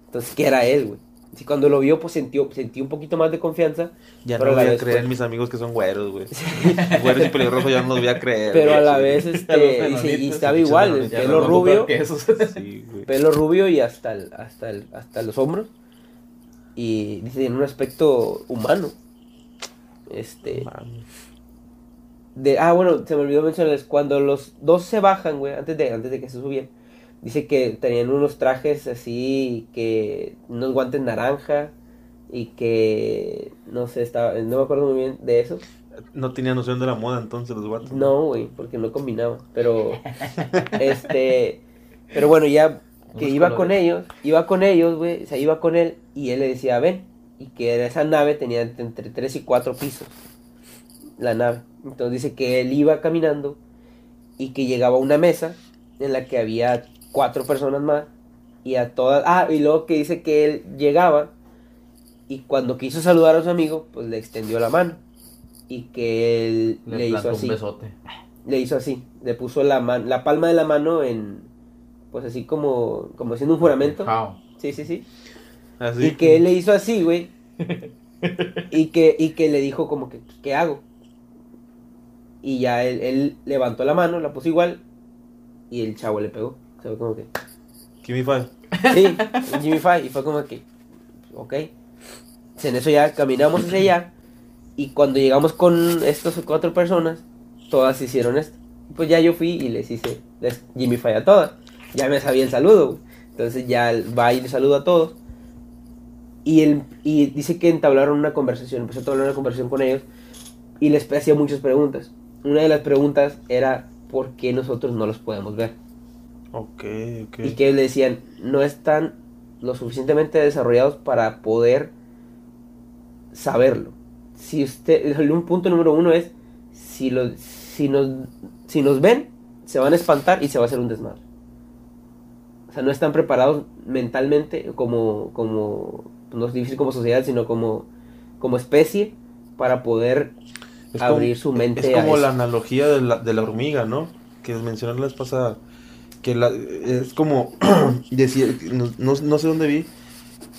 Entonces, que era él, güey. Y cuando lo vio, pues sentí, sentí un poquito más de confianza.
Ya
pero
no
a la
voy a
vez,
creer
pues,
en mis amigos que son güeros, güey. [LAUGHS] güeros y pelirrojos ya no los voy a creer.
Pero a la
sí.
vez, este, y, se- y
enanitos,
estaba igual, el pelo
no
rubio. [LAUGHS]
Sí,
pelo rubio y hasta el, hasta el, hasta los hombros. Y dice, tiene un aspecto humano. Este, de, ah, bueno, se me olvidó mencionarles, cuando los dos se bajan, güey, antes de, antes de que se subieran, dice que tenían unos trajes así, que, unos guantes naranja, y que, no sé, estaba, no me acuerdo muy bien de eso.
No tenía noción de la moda entonces los guatos.
No, güey, porque no combinaba. Pero, [LAUGHS] este, pero bueno, ya que
Unos
iba
colores.
con ellos, iba con ellos, güey, o sea, iba con él y él le decía, ven, y que esa nave tenía entre 3 y 4 pisos, la nave. Entonces dice que él iba caminando y que llegaba a una mesa en la que había cuatro personas más y a todas, ah, y luego que dice que él llegaba y cuando quiso saludar a su amigo, pues le extendió la mano y que él le,
Le
hizo así
un besote.
le hizo así, le puso la man- la palma de la mano en, pues así como, como haciendo un juramento.
Jao.
Sí, sí, sí.
Así.
Y que él le hizo así, güey. [LAUGHS] y que, y que le dijo como que, ¿qué hago? Y ya él, él levantó la mano, la puso igual, y el chavo le pegó. O sea, como que,
me five.
sí, Jimmy Five, y fue como que, ok. En eso ya caminamos hacia allá, y cuando llegamos con estas cuatro personas, todas hicieron esto. Pues ya yo fui y les hice les Jimmy Five a todas. Ya me sabía el saludo. Entonces ya va y le saluda a todos. Y, él, y dice que entablaron una conversación, empezó a entablar una conversación con ellos y les hacía muchas preguntas. Una de las preguntas era por qué nosotros no los podemos ver. Y que le decían, no están lo suficientemente desarrollados para poder saberlo. si usted, un punto número uno es, si, lo, si, nos, si nos ven, se van a espantar y se va a hacer un desmadre. O sea, no están preparados mentalmente como, como no es difícil como sociedad, sino como, como especie para poder abrir su mente.
Es como la analogía de la, de la hormiga, ¿no? Que mencioné la vez pasada. Que la, es como [CLEARS THROAT] decir, no, no, sé dónde vi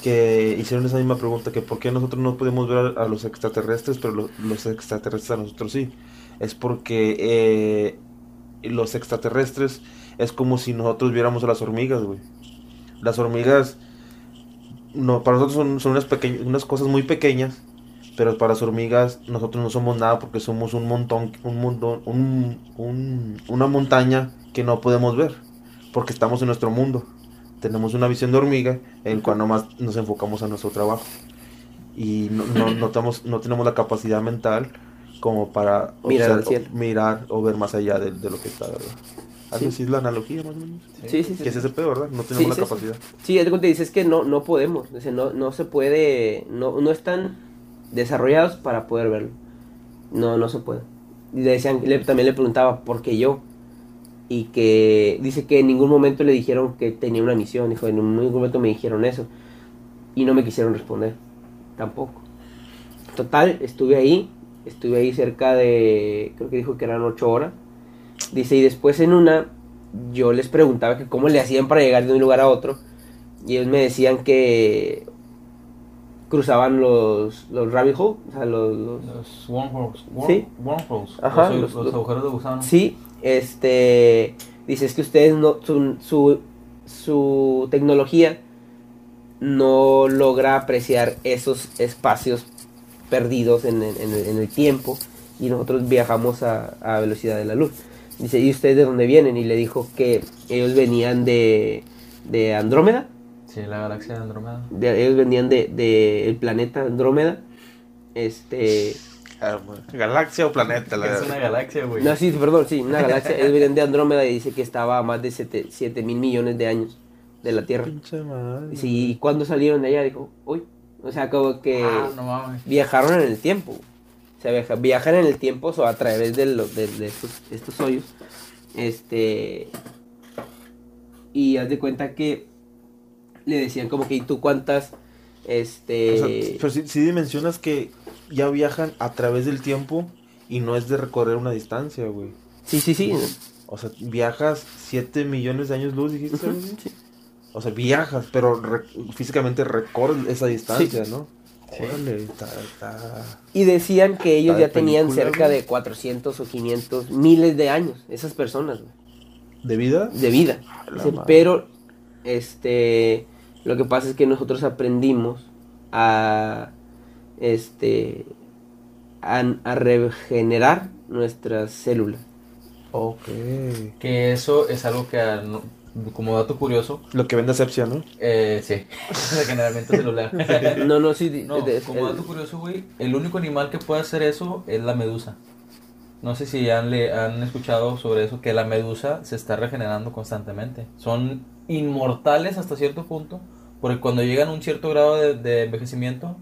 que hicieron esa misma pregunta, que por qué nosotros no podemos ver a, los extraterrestres, pero los extraterrestres a nosotros sí. Es porque eh, los extraterrestres es como si nosotros viéramos a las hormigas, güey. Las hormigas, no, para nosotros son, son unas, unas cosas muy pequeñas, pero para las hormigas nosotros no somos nada porque somos un montón, un montón, un, un, una montaña que no podemos ver, porque estamos en nuestro mundo. Tenemos una visión de hormiga en la cual nomás nos enfocamos a nuestro trabajo. Y no, no, no, tenemos, no tenemos la capacidad mental como para
mirar,
mirar o ver más allá de, de lo que está, ¿verdad? Así es la analogía más o menos.
Sí, sí, sí.
Que es ese pedo, ¿verdad? No tenemos la capacidad.
Sí, es te dices que no, no podemos. no, no se puede. No, no están desarrollados para poder verlo. No, no se puede. Y le decían, también le preguntaba, ¿por qué yo? Y que dice que en ningún momento le dijeron que tenía una misión. Dijo, en ningún momento me dijeron eso. Y no me quisieron responder. Tampoco. Total, estuve ahí. Estuve ahí cerca de, creo que dijo que eran ocho horas Dice, y después en una, yo les preguntaba que cómo le hacían para llegar de un lugar a otro. Y ellos me decían que cruzaban los, los rabbit holes, o sea, los... Los,
los wormholes.
¿Sí?
Wormholes.
Ajá.
Los, agujeros de gusano.
Sí, este... Dice, es que ustedes no... Su, su, su tecnología no logra apreciar esos espacios perdidos en, en, en el tiempo y nosotros viajamos a, a velocidad de la luz. Dice, ¿y ustedes de dónde vienen? Y le dijo que ellos venían de, de Andrómeda.
Sí, la galaxia de Andrómeda.
ellos venían de, de el planeta Andrómeda. Este...
Ah, ¿Galaxia o planeta?
La... Es una galaxia, güey.
No, sí, perdón, sí, una galaxia. venían de Andrómeda y dice que estaba a más de 7 mil millones de años de la Tierra.
Pinche madre.
Sí, ¿y cuándo salieron de allá? Dijo, uy. O sea, como que
ah, no
viajaron en el tiempo sea, viajan en el tiempo o a través de, de, estos, hoyos. Este. Y haz de cuenta que le decían como que, ¿y tú cuántas? Este.
pero si, dimensionas que ya viajan a través del tiempo y no es de recorrer una distancia, güey.
Sí, sí, sí.
O sea, viajas 7 millones de años luz, dijiste. Sí. O sea, viajas, pero físicamente recorres esa distancia, ¿no?
Y decían que ellos ya tenían cerca de 400 o 500 miles de años, esas personas.
¿De vida?
De vida. pero, este, lo que pasa es que nosotros aprendimos a, este, a, regenerar nuestras células.
Ok.
Que eso es algo que como dato curioso.
Lo que vende asepsia, ¿no?
Eh, sí, [LAUGHS] regeneramiento celular. [LAUGHS]
no, no, sí.
No, como dato curioso, güey, el único animal que puede hacer eso es la medusa. No sé si han, le, han escuchado sobre eso, que la medusa se está regenerando constantemente. Son inmortales hasta cierto punto, porque cuando llegan a un cierto grado de, envejecimiento,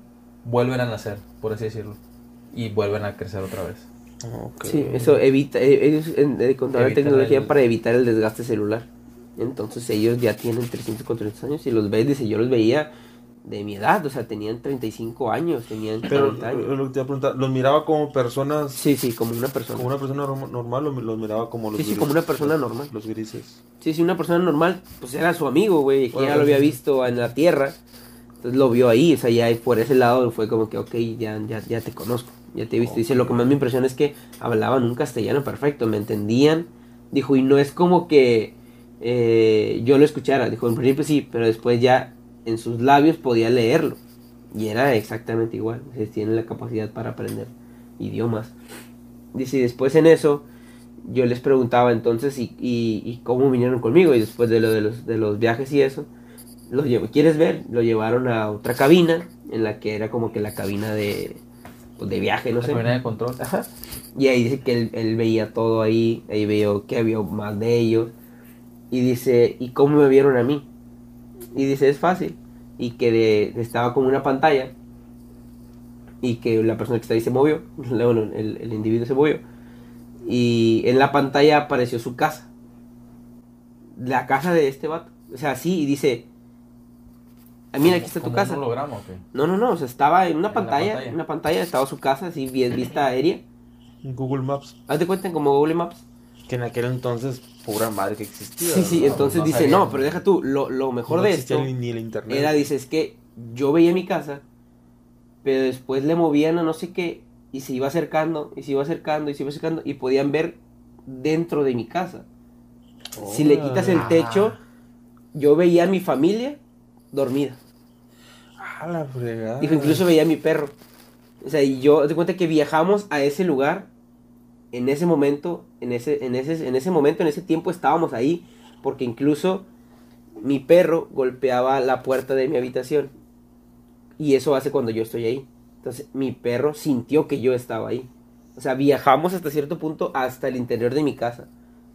vuelven a nacer, por así decirlo, y vuelven a crecer otra vez.
Sí, eso evita, eh, ellos encontraron tecnología para evitar el desgaste celular. Entonces ellos ya tienen 300, 400 años y los ves, dice, yo los veía de mi edad, o sea, tenían 35 años, tenían
Pero, años. Lo que te iba a ¿los miraba como personas?
Sí, sí, como una persona.
Como una persona normal, los, miraba como los
Sí, sí, como una persona normal.
Los grises.
Sí, sí, una persona normal, pues era su amigo, güey, que ya lo había visto en la Tierra, entonces lo vio ahí, o sea, ya por ese lado fue como que, ok, ya, ya, ya te conozco, ya te he visto. Dice, lo que más me impresiona es que hablaban un castellano perfecto, me entendían, dijo, y no es como que eh, yo lo escuchara. Dijo, en principio sí, pero después ya en sus labios podía leerlo. Y era exactamente igual. Se tiene la capacidad para aprender idiomas. Dice, y después en eso, yo les preguntaba entonces y, y, cómo vinieron conmigo. Y después de lo de los, de los viajes y eso, los llevo. ¿Quieres ver? Lo llevaron a otra cabina, en la que era como que la cabina de, pues, de viaje, no sé.
Cabina de control.
Y ahí dice que él, él veía todo ahí. Ahí veo que había más de ellos y dice, ¿y cómo me vieron a mí? Y dice, es fácil. Y que estaba como una pantalla y que la persona que está ahí se movió, [LAUGHS] bueno, el, el individuo se movió, y en la pantalla apareció su casa, la casa de este vato, o sea, sí, y dice, mira, aquí está tu
¿Como
casa.
un holograma o qué?
No, no, no, o sea, estaba en una
En
pantalla,
pantalla.
en una pantalla estaba su casa, así, bien vista aérea.
Google Maps.
Haz de cuenta como Google Maps.
Que en aquel entonces, pura madre que existía.
Sí, sí,
¿no?
entonces
no
dice,
sabía.
no, pero deja tú, lo, lo mejor
No
de esto
ni- ni el internet.
era, dice, es que yo veía mi casa, pero después le movían a no sé qué, y se iba acercando, y se iba acercando, y se iba acercando, y podían ver dentro de mi casa. Si le quitas el
Ah.
techo, yo veía a mi familia dormida. Dijo, incluso veía a mi perro. O sea, y yo, de cuenta que viajamos a ese lugar, en ese momento, en ese, en ese, en ese momento, en ese tiempo estábamos ahí, porque incluso mi perro golpeaba la puerta de mi habitación. Y eso hace cuando yo estoy ahí. Entonces, mi perro sintió que yo estaba ahí. O sea, viajamos hasta cierto punto hasta el interior de mi casa.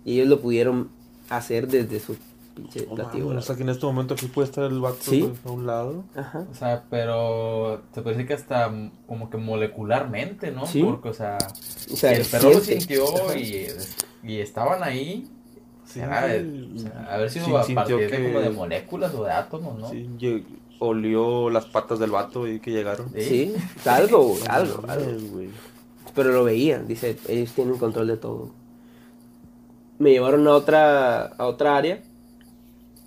Y ellos lo pudieron hacer desde su pinche
No
platillo.
mames, o sea, que en este momento aquí puede estar el vato
Sí.
pues, a un lado.
Ajá.
O sea, pero te puede decir que hasta como que molecularmente, ¿no?
Sí.
Porque, o sea,
O sea,
el perro lo
siente.
sintió
Ajá.
y, y estaban ahí.
Sí,
Será de- o sea, haber sido
Sí,
a
sintió
partir de
que-
como de moléculas o de átomos, ¿no?
Sí, lle- olió las patas del vato y que llegaron.
Sí.
Sí, algo, güey, algo, algo.
güey.
Pero lo veían, dice, ellos tienen control de todo. Me llevaron a otra, a otra área.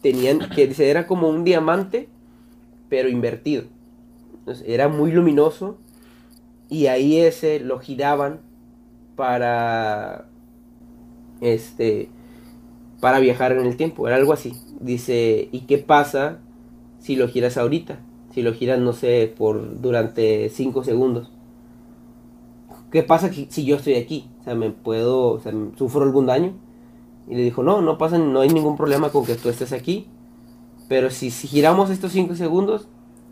Tenían, que dice, era como un diamante, pero invertido. Era muy luminoso. Y ahí ese lo giraban para, este, para viajar en el tiempo. Era algo así. Dice, ¿y qué pasa si lo giras ahorita? Si lo giras, no sé, por durante 5 segundos. ¿qué pasa si yo estoy aquí? O sea, me puedo, o sufro algún daño. Y le dijo, no, no pasa, no hay ningún problema con que tú estés aquí. Pero si, si giramos estos 5 segundos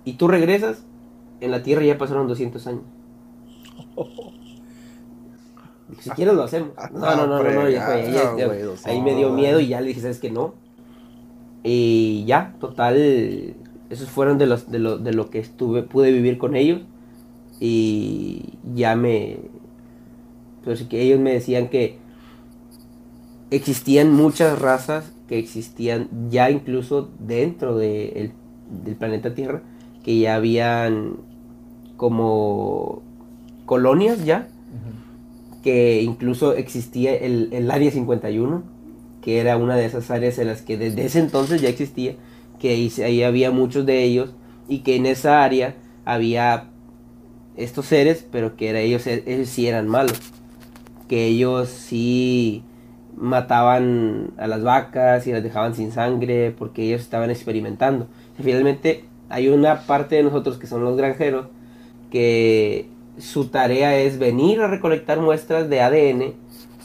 y tú regresas, en la Tierra ya pasaron 200 años. [LAUGHS] Si quieres lo hacemos. No, no, no, no, no, ahí me dio miedo y ya le dije, ¿sabes que no? Y ya, total, esos fueron de, los, de, lo, de lo que estuve, pude vivir con ellos. Y ya me... Pues que ellos me decían que existían muchas razas que existían ya incluso dentro de el- del planeta Tierra, que ya habían como colonias ya, que incluso existía el, el Área 51, que era una de esas áreas en las que desde ese entonces ya existía, que ahí, ahí había muchos de ellos, y que en esa área había estos seres, pero que era ellos, ellos sí eran malos, que ellos sí mataban a las vacas y las dejaban sin sangre, porque ellos estaban experimentando. Finalmente hay una parte de nosotros que son los granjeros, que su tarea es venir a recolectar muestras de ADN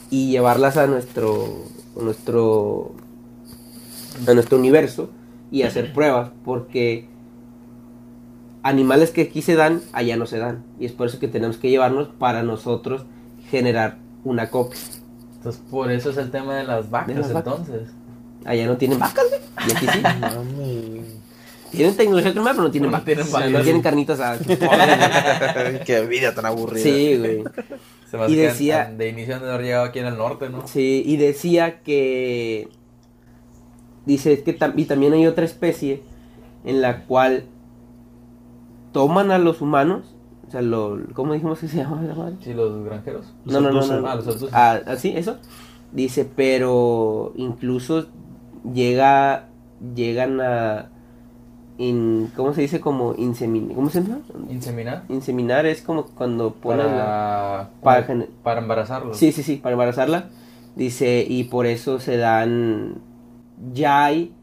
y llevarlas a nuestro nuestro a nuestro universo y hacer pruebas porque animales que aquí se dan allá no se dan y es por eso que tenemos que llevarnos para nosotros generar una copia
Entonces, por eso es el tema de las vacas,
De las vacas.
entonces.
allá no tienen vacas güey, y aquí sí [LAUGHS]
Mami.
tienen tecnología pero no tienen
No
vacas
tienen
O sea, no tienen carnitas asadas
Qué [LAUGHS] vida tan aburrida.
sí güey
Se me
Y decía-
de inicio de haber llegado aquí en el norte, ¿no?
Sí, y decía que. Dice que tam- y también hay otra especie en la cual toman a los humanos. O sea, lo, ¿cómo dijimos que se [LAUGHS] llama esa madre?
Sí, los granjeros.
No, no, no, no. no.
Ah, los.
Ah, ah, sí, eso. Dice, pero incluso llega, llegan a. in- ¿Cómo se dice? Como inseminar. ¿Cómo se llama?
Inseminar.
Inseminar es como cuando ponen. la-
Para,
para
para embarazarlos.
Sí, sí, sí, para embarazarla. Dice, y por eso se dan. Ya hay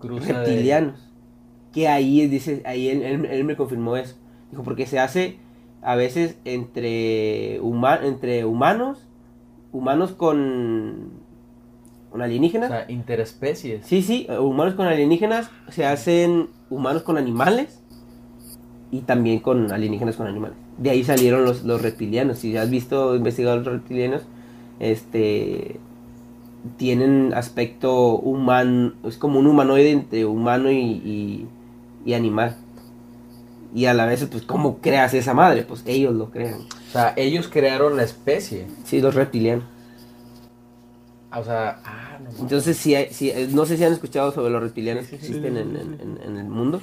Cruza de-
reptilianos. Que ahí dice, ahí él, él- él me confirmó eso. Dijo, porque se hace a veces entre, huma- entre humanos, humanos con, con
O
alienígenas.
sea, interespecies.
Sí, sí, humanos con alienígenas, se hacen humanos con animales y también con alienígenas con animales. De ahí salieron los, los reptilianos. Si has visto, investigado los reptilianos, este tienen aspecto humano, es como un humanoide entre humano y, y- y animal. Y a la vez, pues, ¿cómo creas esa madre? Pues ellos lo crean.
O sea, ellos crearon la especie.
Sí, los reptilianos.
Ah, O sea, ah, no.
Entonces, sí, hay- sí, eh, no sé si han escuchado sobre los reptilianos que existen
sí,
en,
sí.
en- en- en el mundo.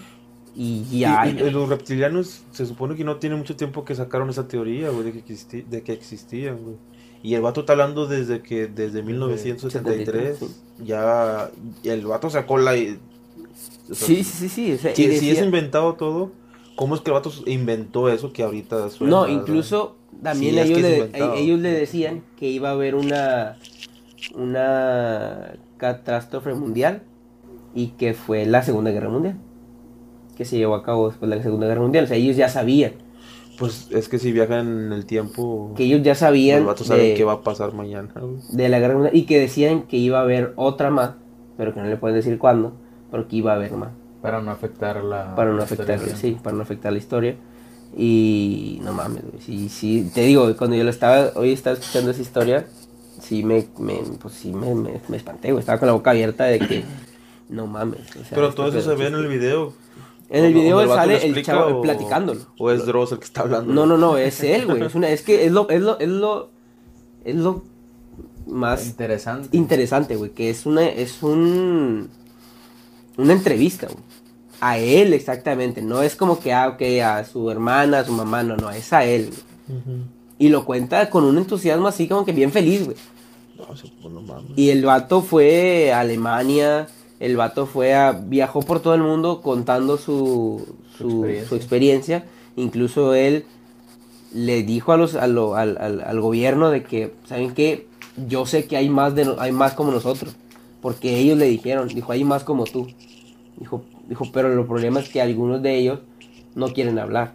Y, y
Y,
hay-
y los reptilianos se supone que no tiene mucho tiempo que sacaron esa teoría, güey, de que, existi- de que existían, güey. Y el vato está hablando desde que desde 1973
sí.
ya y el vato sacó la o sea,
Sí, sí, sí, sí. o sea,
Si, si es inventado todo, ¿cómo es que el vato inventó eso que ahorita suena?
No, incluso también
Sí,
ellos, le, e- ellos le decían que iba a haber una, una catástrofe mundial y que fue la Segunda Guerra Mundial. Que se llevó a cabo después de la Segunda Guerra Mundial. O sea, ellos ya sabían.
Pues es que si viajan en el tiempo,
Que ellos ya sabían
el vato sabe
de,
qué va a pasar mañana,
de la Guerra Mundial y que decían que iba a haber otra más, pero que no le pueden decir cuándo, pero que iba a haber más.
Para no afectar la.
para no afectar,
historia.
sí, para no afectar la historia. Y no mames, güey, sí, sí, te digo, cuando yo lo estaba, hoy estaba escuchando esa historia, sí me, me pues sí me, me, me espanté, güey, estaba con la boca abierta de que, no mames. o sea,
Pero todo eso se ve en el video.
En el video
¿Donde vato
sale el chavo
o-
platicándolo.
O es Dross el que está hablando.
No, no, no, es [LAUGHS] él, güey, es una, es que es lo, es lo, es lo, es lo más
Interesante.
interesante, güey, que es una, es un, una entrevista, güey. A él exactamente, no es como que, ah, ok, a su hermana, a su mamá, no, no, es a él. Y lo cuenta con un entusiasmo así como que bien feliz, güey.
No, se- pues.
Y el vato fue a Alemania, el vato fue a, viajó por todo el mundo contando su,
Su
su,
experiencia.
su experiencia. Incluso él le dijo a los, a lo- al, al- al gobierno de que, ¿saben qué? Yo sé que hay más, de, hay más como nosotros. Porque ellos le dijeron, dijo, hay más como tú. Dijo, dijo, pero el problema es que algunos de ellos no quieren hablar.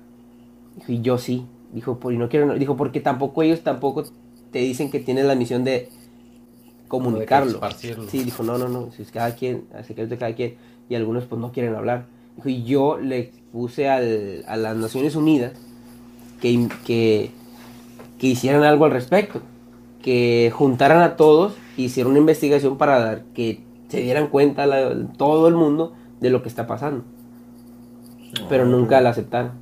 Dijo, y yo sí. Dijo, por, y no quieren, dijo, porque tampoco ellos tampoco te dicen que tienes la misión de comunicarlo.
esparcirlo.
Sí, dijo, no, no, no, si es cada quien, el secreto de cada quien, y algunos pues no quieren hablar. Dijo, y yo le puse al- a las Naciones Unidas que, que, que hicieran algo al respecto, que juntaran a todos, hicieran una investigación para dar, que se dieran cuenta la- todo el mundo de lo que está pasando. Pero nunca la aceptaron,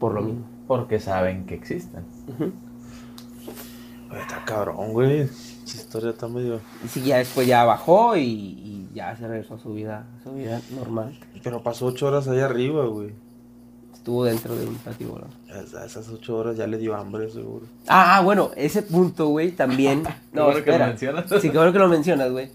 por lo mismo.
Porque saben que existen.
Ujú.
Oye, Está cabrón, güey. Esa historia está medio.
Y sí, ya después ya bajó y, y ya se regresó a su vida, a su vida normal.
Pero pasó ocho horas allá arriba, güey.
Estuvo dentro de un volador.
A esas ocho horas ya le dio hambre, seguro.
Ah, ah, bueno, ese punto, güey, también. [LAUGHS] No,
bueno que lo
espera.
mencionas.
Sí, qué bueno que lo mencionas, güey.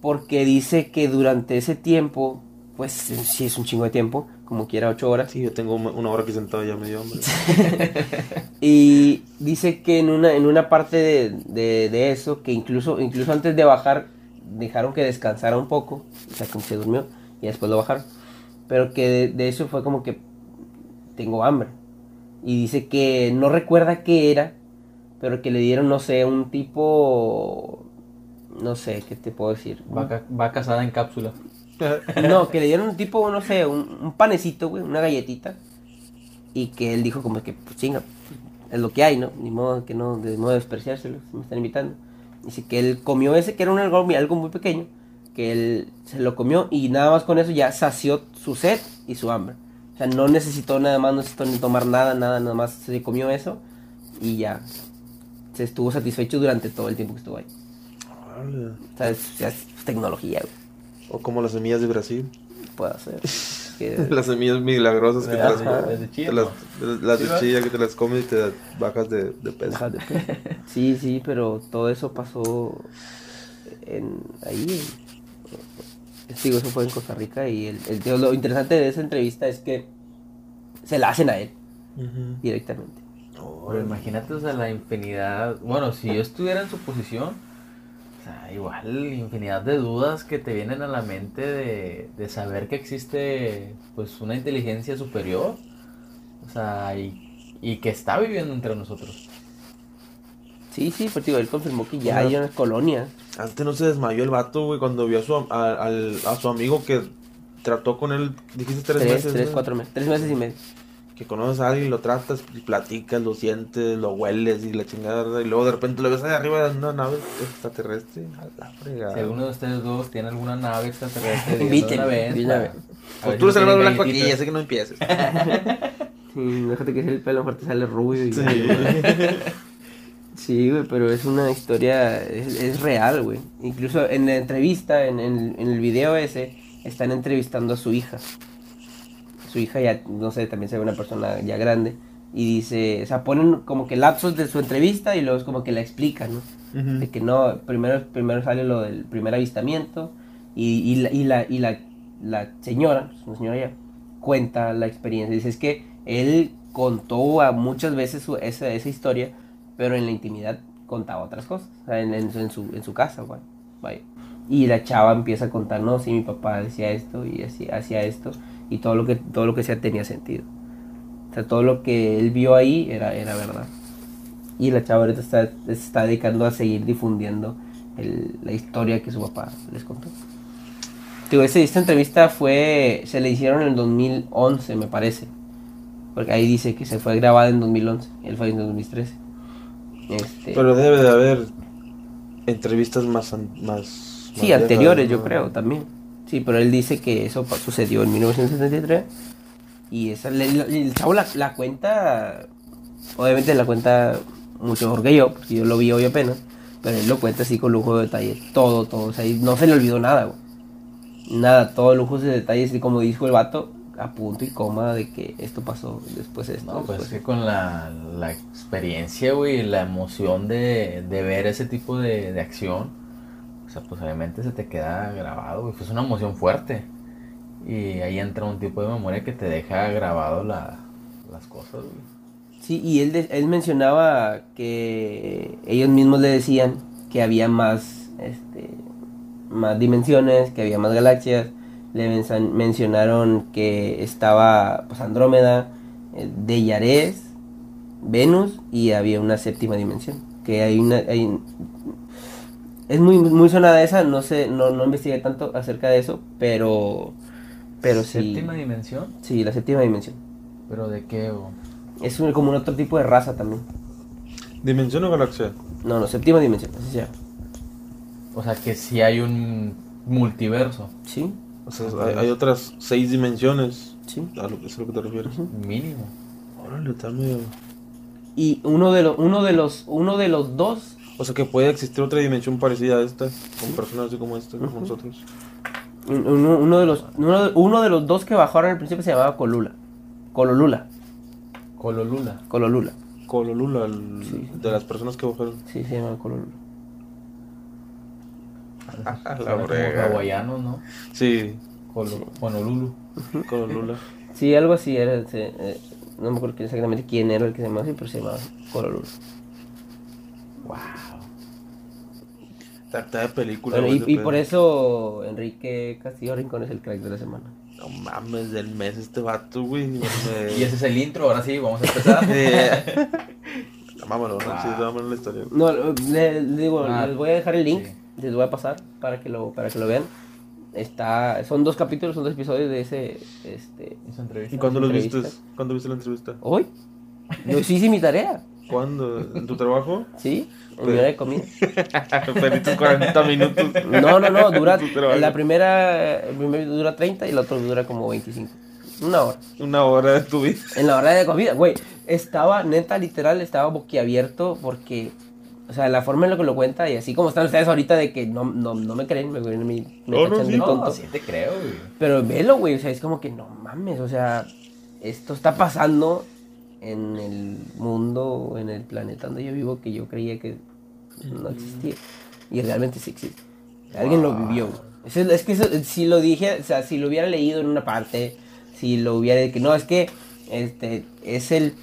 Porque dice que durante ese tiempo, pues sí es un chingo de tiempo, como quiera ocho horas.
Sí, yo tengo una hora aquí sentado ya me dio hambre. [LAUGHS]
Y dice que en una, en una parte de, de- de eso, que incluso, incluso antes de bajar, dejaron que descansara un poco, o sea, como se durmió, y después lo bajaron. Pero que de, de eso fue como que tengo hambre. Y dice que no recuerda qué era, pero que le dieron, no sé, un tipo, no sé, ¿qué te puedo decir?
Va, ca- va casada en cápsula. [LAUGHS]
No, que le dieron un tipo, no sé, un, un panecito, güey, una galletita. Y que él dijo como que, pues chinga, es lo que hay, ¿no? Ni modo que no, de modo de despreciárselo, si me están invitando. Dice que él comió ese, que era un algo, algo muy pequeño, que él se lo comió y nada más con eso ya sació su sed y su hambre. O sea, no necesitó nada más, no necesitó ni tomar nada, nada, nada más se comió eso y ya se estuvo satisfecho durante todo el tiempo que estuvo ahí. O sea, es tecnología, güey.
O como las semillas de Brasil.
Puede. [LAUGHS] Que-
Las semillas milagrosas que te
Las
las,
de- las de chía,
te las, las
Sí,
de chía que te las comes y te bajas de, de peso.
Bajas de peso. [LAUGHS] Sí, sí, pero todo eso pasó en ahí. en- digo, eso fue en Costa Rica y el, el- tío, lo interesante de esa entrevista es que se la hacen a él directamente.
Pero imagínate, o sea, la infinidad. Bueno, si yo estuviera en su posición, sea, igual infinidad de dudas que te vienen a la mente de, de saber que existe, pues, una inteligencia superior. O sea, y, y que está viviendo entre nosotros.
Sí, sí, pero digo, él confirmó que ya hay una colonia.
Antes no se desmayó el vato, güey, cuando vio a su, am- a, al- a su amigo que trató con él, dijiste tres,
Tres,
meses.
tres,
¿no?
cuatro meses. Tres meses y medio.
Que conoces a alguien, lo tratas, y platicas, lo sientes, lo hueles y la chingada, y luego de repente lo ves allá arriba de una nave extraterrestre. A la fregada.
Si alguno de ustedes dos tiene alguna nave extraterrestre, díganlo
Inviten,
Pues tú eres el más blanco aquí, sé que no empieces. [LAUGHS]
Sí, déjate que el pelo, mejor te sale rubio. Y... [LAUGHS] Sí, güey, pero es una historia, es, real, güey. Incluso en la entrevista, en, en, el video ese, están entrevistando a su hija. Su hija ya, no sé, también se ve una persona ya grande. Y dice, o sea, ponen como que lapsos de su entrevista y luego es como que la explican, ¿no? De que no, primero, primero sale lo del primer avistamiento y, y, la, y, la, y la, la señora, una señora ya, cuenta la experiencia. Dice, es que él contó a muchas veces su, esa, esa historia pero en la intimidad contaba otras cosas, o sea, en, en, su, en su casa, güey. Y la chava empieza a contar, no, sí, mi papá decía esto y hacía esto, y todo lo que, todo lo que sea tenía sentido. O sea, todo lo que él vio ahí era, era verdad. Y la chava ahorita está, está dedicando a seguir difundiendo el, la historia que su papá les contó. Digo, esta entrevista fue, se le hicieron en el 2011, me parece. Porque ahí dice que se fue grabada en 2011, él fue en 2013.
Este, Pero debe de haber entrevistas más... más
sí, anteriores yo creo también. Sí, pero él dice que eso sucedió en 1973. Y esa, el chavo la, cuenta, obviamente la cuenta mucho mejor que yo, porque yo lo vi hoy apenas. Pero él lo cuenta así con lujo de detalle, todo, todo. O sea, no se le olvidó nada, Nada, todo lujo de detalles. Y como dijo el vato, a punto y coma de que esto pasó después de esto.
No, pues es que con la, la experiencia, güey, la emoción de, de, ver ese tipo de, de, acción, sea, pues obviamente se te queda grabado, güey. Fue una emoción fuerte. Y ahí entra un tipo de memoria que te deja grabado la, las cosas, güey.
Sí, y él, él mencionaba que ellos mismos le decían que había más, este, más dimensiones, que había más galaxias le mencionaron que estaba pues, Andrómeda, eh, de Yarés, Venus y había una séptima dimensión. Que hay una. Es muy, muy sonada esa, no sé, no, no investigué tanto acerca de eso, pero. Pero
¿Séptima dimensión?
Sí, la séptima dimensión.
¿Pero de qué?
Es como un otro tipo de raza también.
¿Dimensión o galaxia?
No, no, séptima dimensión, así se llama.
O sea que si hay un multiverso.
Sí.
O sea, hay, otras seis dimensiones. Sí. A lo, es a lo que te refieres.
Mínimo.
Órale, está medio...
Y uno de, los uno de los uno de los dos...
O sea, que puede existir otra dimensión parecida a esta, con personas así como esta, como nosotros.
Uno, uno, de los, uno, de los dos que bajaron al principio se llamaba Colula. Cololula.
Cololula.
Cololula.
Cololula, el, de las personas que bajaron.
Sí, se llama Cololula.
la hawaianos, ¿no?
Sí.
Honolulu.
Honolulu.
Sí, algo así era. Eh, no me acuerdo exactamente quién era el que se llamaba así, pero se llamaba Honolulu.
Wow.
De película.
Bueno, y, y por eso Enrique Castillo Rincón es el crack de la semana.
No mames, del mes este vato, güey.
y ese es el intro, ahora sí, vamos a empezar.
Vámonos, wow. sí, vámonos la historia.
No, le, digo, ah, les voy a dejar el link les voy a pasar para que lo, para que lo vean. Está, son dos capítulos, son dos episodios de ese, este,
esa entrevista.
¿Y cuándo lo viste? ¿Cuándo viste la entrevista?
Hoy. Yo sí hice mi tarea.
¿Cuándo? ¿En tu trabajo?
Sí, hora de comida.
Felices 40 minutos.
No, no, no, dura, [LAUGHS] la primera, el primer dura 30 y el otro dura como 25. Una hora.
Una hora de tu vida.
En la hora de comida, güey. Estaba, neta, literal, estaba boquiabierto porque o sea, la forma en la que lo cuenta y así como están ustedes ahorita de que no, no, no me creen, me, me, me
no, no, sí, tonto. sí te creo, güey.
Pero velo, güey, o sea, es como que no mames, o sea, esto está pasando en el mundo, en el planeta donde yo vivo que yo creía que no existía. Y realmente sí existe. Alguien lo vivió. Es, es que si lo dije, o sea, si lo hubiera leído en una parte, si lo hubiera que no, es que este es el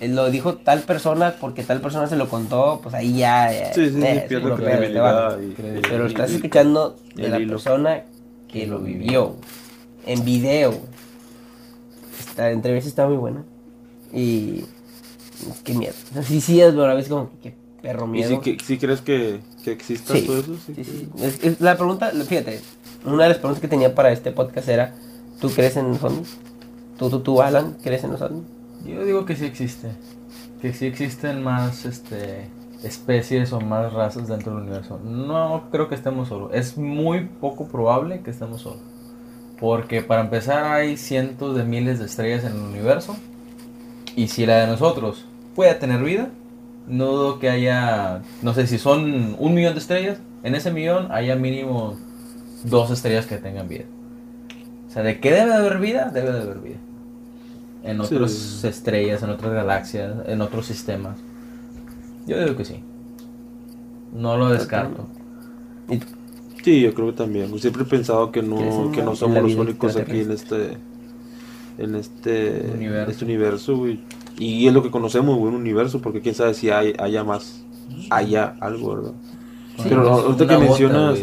lo dijo tal persona porque tal persona se lo contó, pues ahí ya.
Sí, sí, eh, pierde credibilidad.
Pero estás escuchando de la persona que lo vivió en video. Esta entrevista está muy buena. Y. Qué miedo. sí, sí, es, pero a veces como que perro miedo.
¿Y si, crees que, que exista todo eso?
Sí, sí. Es, la pregunta, fíjate, una de las preguntas que tenía para este podcast era: ¿Tú crees en los ovnis? ¿Tú, tú, tú, Alan, crees en los ovnis?
Yo digo que sí existe. Que sí existen más este, especies o más razas dentro del universo. No creo que estemos solos. Es muy poco probable que estemos solos. Porque para empezar hay cientos de miles de estrellas en el universo. Y si la de nosotros puede tener vida, no dudo que haya, no sé si son un millón de estrellas, en ese millón haya mínimo dos estrellas que tengan vida. O sea, ¿de qué debe de haber vida? Debe de haber vida. En
Sí.
otras estrellas, en otras galaxias, en otros sistemas. Yo digo que sí. No lo descarto.
Sí, yo creo que también. Siempre he pensado que
¿Crees
no, que no somos los únicos aquí en este en este
Universo.
este universo, güey. Y es lo que conocemos, güey, un universo, porque quién sabe si hay haya más haya algo, ¿verdad? Pero
Es
ahorita que mencionas-.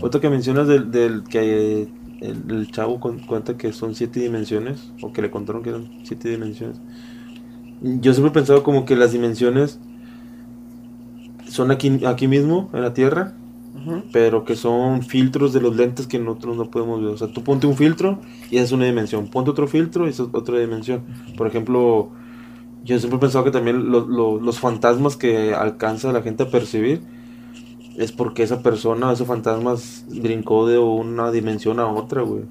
Ahorita que mencionas del, del que el, el chavo con- cuenta que son siete dimensiones, o que le contaron que eran siete dimensiones. Yo siempre he pensado como que las dimensiones son aquí, aquí mismo, en la Tierra, Pero que son filtros de los lentes que nosotros no podemos ver. O sea, tú ponte un filtro y esa es una dimensión. Ponte otro filtro y esa es otra dimensión. Por ejemplo, yo siempre he pensado que también lo- lo- los fantasmas que alcanza la gente a percibir es porque esa persona, esos fantasmas, brincó de una dimensión a otra, güey.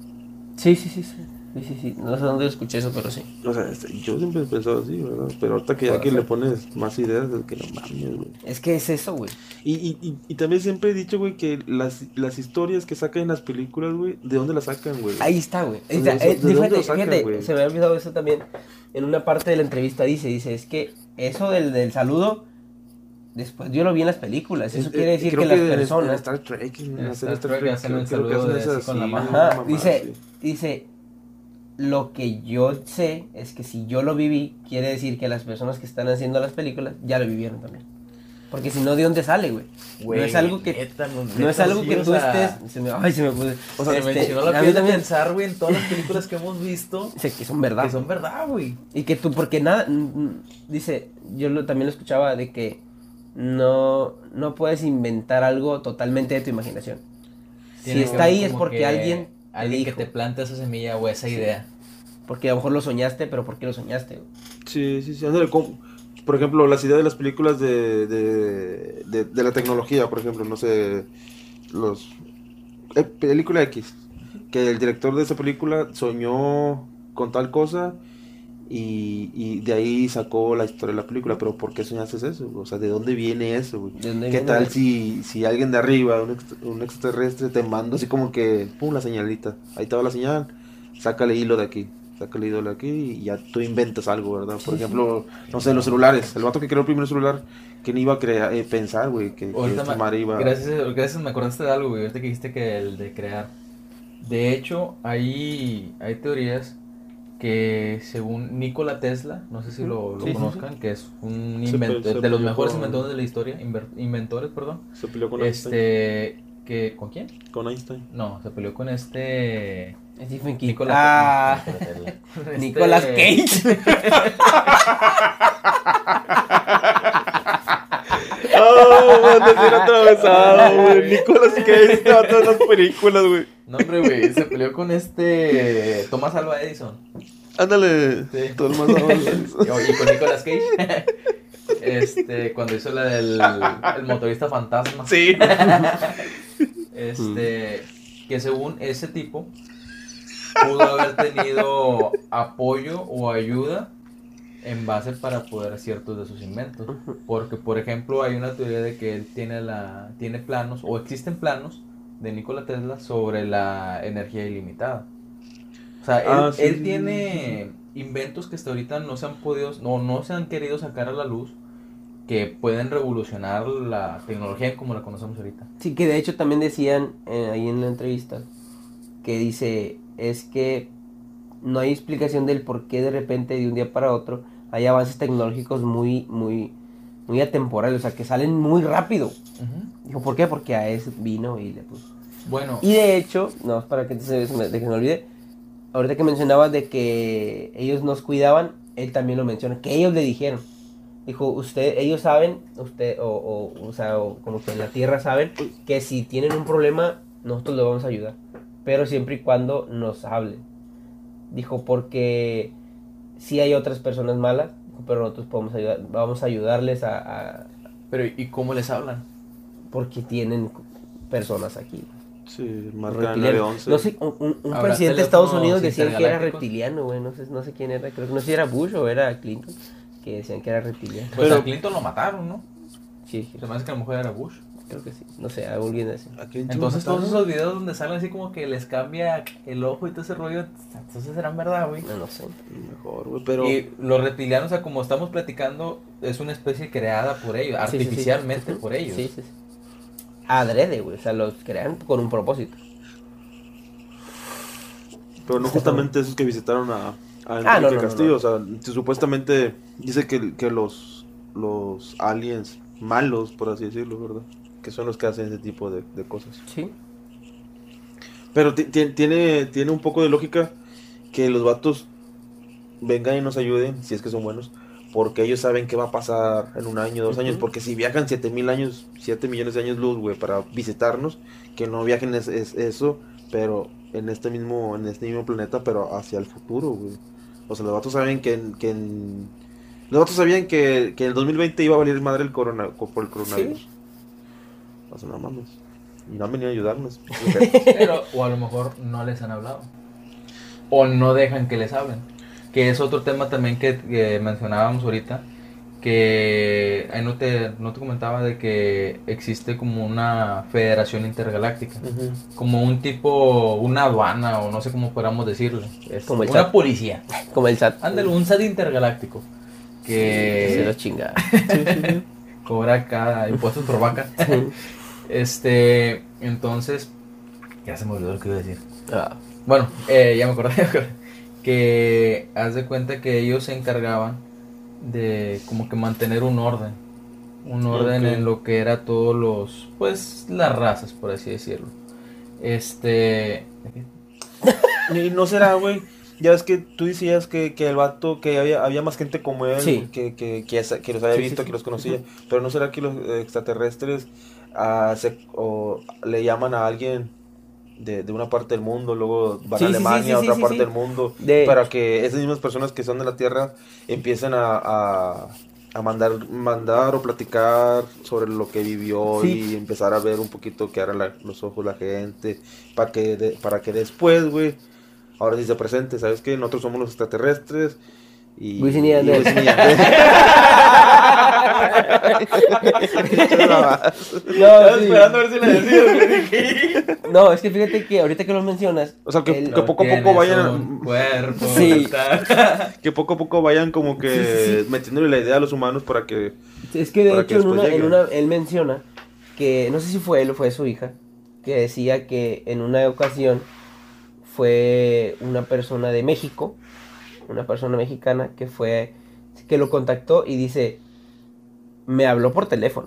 Sí, sí, sí, sí. Sí, sí, sí. No sé dónde escuché eso, pero sí.
O sea, este, yo siempre he pensado así, ¿verdad? Pero ahorita que ya que le pones más ideas, es que no mames, güey.
Es que es eso, güey.
Y, y, y, y también siempre he dicho, güey, que las, las historias que sacan en las películas, güey, ¿de dónde las sacan, güey?
Ahí está, güey.
¿De
O sea,
dónde-
eh, fíjate,
sacan,
fíjate,
güey?
se me había olvidado eso también. En una parte de la entrevista dice, dice, es que eso del, del saludo, después yo lo vi en las películas. Eso
Eh,
quiere
eh,
decir
creo
que las
En
personas...
Star Trek, en,
Trek hacen el
que
saludo de
esas
la mano.
dice,
sí.
dice, lo que yo sé es que si yo lo viví, quiere decir que las personas que están haciendo las películas ya lo vivieron también. Porque si no, ¿de dónde sale, güey? no es algo que...
neta, no,
es algo
sí,
que tú
sea,
estés... Se me, ay, se me puso...
O sea, me
este,
la piel de pensar, güey, en todas las películas que hemos visto. [LAUGHS]
Dice que son verdad.
Que son verdad, güey.
Y que tú, porque nada, dice, yo lo, también lo escuchaba de que no, no puedes inventar algo totalmente de tu imaginación. Si
Tiene
está ahí es porque
que
alguien
Alguien que te planta esa semilla o esa idea.
Porque a lo mejor lo soñaste, pero ¿por qué lo soñaste? güey?
Sí, sí, sí. ándale, como- por ejemplo, las ideas de las películas de, de, de, de la tecnología, por ejemplo, no sé, los... eh, película X, que el director de esa película soñó con tal cosa y, y de ahí sacó la historia de la película, pero ¿por qué soñaste eso? O sea, ¿de dónde viene eso, güey?
¿De dónde
¿Qué
viene,
tal si, si alguien de arriba, un, ext- un extraterrestre, te manda así como que, pum, la señalita, ahí te va la señal, sácale hilo de aquí, sácale hilo de aquí y ya tú inventas algo, ¿verdad? Por ejemplo, no sé, los celulares, el vato que creó el primer celular, que ni iba a crear, eh, pensar, güey, que, que
Ahorita
esta
me-
madre iba...
gracias, gracias, me acordaste de algo, güey. Ahorita que dijiste que el de crear. De hecho, hay, hay teorías que según Nikola Tesla, no sé si lo, lo
Sí, sí,
conozcan, que es un
Se
invento-
pe- se
de los mejores
con-
inventores de la historia, inver- inventores, perdón.
Se peleó con Einstein.
Este, que, ¿con quién?
Con Einstein.
No, se peleó con este...
Stephen King. [LAUGHS]
Nicolas
ah,
espérate, con este-
Nicolas Cage. [LAUGHS]
¡Oh, man, te atravesado, güey! Nicolas Cage, te va a todas las películas, güey.
No, hombre, güey, se peleó con este Thomas Alva Edison.
Ándale,
Sí.
el [LAUGHS] mundo
Y, y con Nicolas Cage. Este, cuando hizo la del el motorista fantasma.
Sí.
Este, que según ese tipo pudo haber tenido apoyo o ayuda en base para poder ciertos de sus inventos. Porque, por ejemplo, hay una teoría de que él tiene, la, tiene planos, o existen planos de Nikola Tesla sobre la energía ilimitada. O sea, él,
Ah, sí,
él
sí,
tiene inventos que hasta ahorita no se han podido, no, no se han querido sacar a la luz, que pueden revolucionar la tecnología como la conocemos ahorita.
Sí, que de hecho también decían eh, ahí en la entrevista que dice, es que no hay explicación del por qué de repente de un día para otro hay avances tecnológicos muy, muy, muy atemporales, o sea, que salen muy rápido. Dijo, ¿por qué? Porque a eso vino y le puso.
Bueno,
Y de hecho, no, para que, se, se me- de que me olvide, ahorita que mencionabas de que ellos nos cuidaban, él también lo menciona, que ellos le dijeron. Dijo, usted, ellos saben, usted, o, o, o sea, o como que en la tierra saben, que si tienen un problema, nosotros le vamos a ayudar. Pero siempre y cuando nos hablen. Dijo, porque si hay otras personas malas, pero nosotros podemos ayudar, vamos a ayudarles a, a-
pero ¿y cómo les hablan?
porque tienen personas aquí.
Sí, más
reptiliano. No sé, un, un presidente de Estados Unidos decía que era reptiliano, güey. No sé, no sé quién era. Creo que no sé si era Bush o era Clinton. Que decían que era reptiliano.
Pues Pero, a Clinton lo mataron, ¿no?
Sí.
Se me hace que a lo mejor era Bush.
Creo que sí. No sé, alguien así.
Entonces todos esos videos donde salen así como que les cambia el ojo y todo ese rollo, entonces serán verdad, güey.
No, no sé.
Mejor, güey, pero...
Y los reptilianos, o sea, como estamos platicando, es una especie creada por ellos, artificialmente por ellos.
Sí, sí, sí. Adrede, güey, o sea, los crean con un propósito.
Pero no justamente esos que visitaron a, a ah, Castillo, o sea, supuestamente dice que, que los, los aliens malos, por así decirlo, ¿verdad? Que son los que hacen ese tipo de, cosas.
Sí.
Pero tiene, tiene un poco de lógica que los vatos vengan y nos ayuden, si es que son buenos, porque ellos saben qué va a pasar en un año, dos años, porque si viajan siete mil años, siete millones de años luz, güey, para visitarnos, que no viajen es, eso, pero en este mismo, en este mismo planeta, pero hacia el futuro, güey. O sea, los vatos saben que, que los vatos sabían que, que en el 2020 iba a valer madre el corona, por el coronavirus. Pues nada más. Y no han venido a ayudarnos. [LAUGHS]
Pero, o a lo mejor no les han hablado. O no dejan que les hablen. Que es otro tema también que, mencionábamos ahorita. Que ahí no te, no te comentaba de que existe como una federación intergaláctica. Como un tipo, una aduana o no sé cómo podamos decirlo. Es como una policía.
Como el SAT.
Ándale, un SAT intergaláctico. Que
se lo chinga. [LAUGHS]
Cobra cada impuestos por vaca. Este, entonces, ya se me olvidó lo que iba a decir. Ah. Bueno, eh, [LAUGHS] ya me acordé, que haz de cuenta que ellos se encargaban de como que mantener un orden. Un orden en lo que era todos los, pues, las razas, por así decirlo. Este...
y no será, güey. Ya ves que tú decías que, que el vato, que había, había más gente como él, que, que, que, los había visto, que los conocía. Pero no será que los extraterrestres o le llaman a alguien de, una parte del mundo, luego van a Alemania, a otra parte del mundo, para que esas mismas personas que son de la Tierra empiecen a, a, mandar, mandar o platicar sobre lo que vivió y empezar a ver un poquito qué harán los ojos la gente, para que, para que después, güey, ahora sí se presente, ¿sabes qué? Nosotros somos los extraterrestres y...
Wisin y [LAUGHS]
No, esperando a ver si le
decía. no, es que fíjate que ahorita que lo mencionas.
O sea, que, poco a poco vayan.
Cuerpo,
sí. [LAUGHS] que poco a poco vayan como que metiéndole la idea a los humanos para que.
Es que de hecho, en una, en una, él menciona que, no sé si fue él o fue su hija, que decía que en una ocasión fue una persona de México, una persona mexicana que fue, que lo contactó y dice, me habló por teléfono.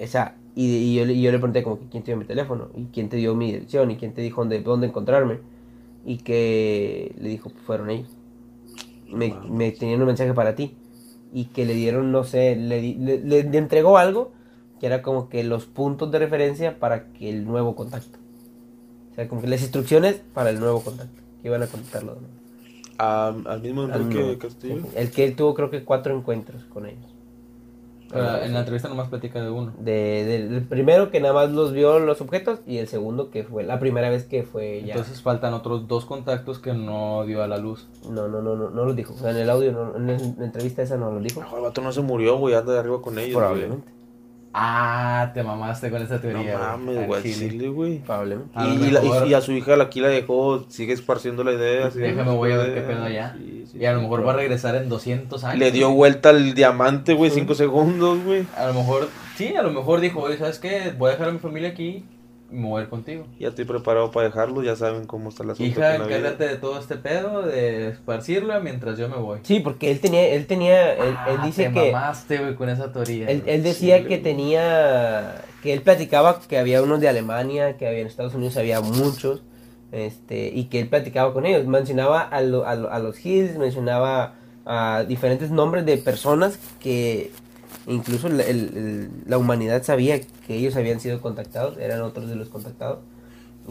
Esa, y, yo, yo, le pregunté como que quién te dio mi teléfono y quién te dio mi dirección y quién te dijo dónde, dónde encontrarme. Y que le dijo, pues fueron ellos. Me, me, tenían un mensaje para ti. Y que le dieron, no sé, le, le, le, entregó algo que era como que los puntos de referencia para que el nuevo contacto. O sea, como que las instrucciones para el nuevo contacto. Que iban a contactarlo.
al mismo Enrique Castillo.
El que él tuvo creo que cuatro encuentros con ellos.
Ah, en la entrevista nomás platica de uno.
De, del primero que nada más los vio los objetos y el segundo que fue la primera vez que fue
ya. Entonces faltan otros dos contactos que no dio a la luz.
No, no, no, no, no los dijo. O sea, en el audio, en la entrevista esa no lo dijo.
el vato no se murió, güey, anda de arriba con ellos.
Probablemente.
Ah, te mamaste con esa teoría.
No mames, güey, güey.
Probablemente.
Y, a su hija aquí la dejó, sigue esparciendo la idea.
Déjame, voy a ver qué pedo allá. y a lo mejor va a regresar en 200 años.
Le dio vuelta al diamante, güey, 5 segundos, güey.
A lo mejor, sí, a lo mejor dijo, oye, ¿sabes qué? Voy a dejar a mi familia aquí mover contigo.
Ya estoy preparado para dejarlo, ya saben cómo está la
Hija, encárgate de todo este pedo, de esparcirlo mientras yo me voy.
Sí, porque él tenía, él tenía, él,
ah,
dice
te
que...
Mamaste, güey, con esa teoría.
Él, decía que tenía, que él platicaba que había unos de Alemania, que había en Estados Unidos había muchos, este, y que él platicaba con ellos, mencionaba a, a los Hills, mencionaba a diferentes nombres de personas que Incluso la humanidad sabía que ellos habían sido contactados, eran otros de los contactados.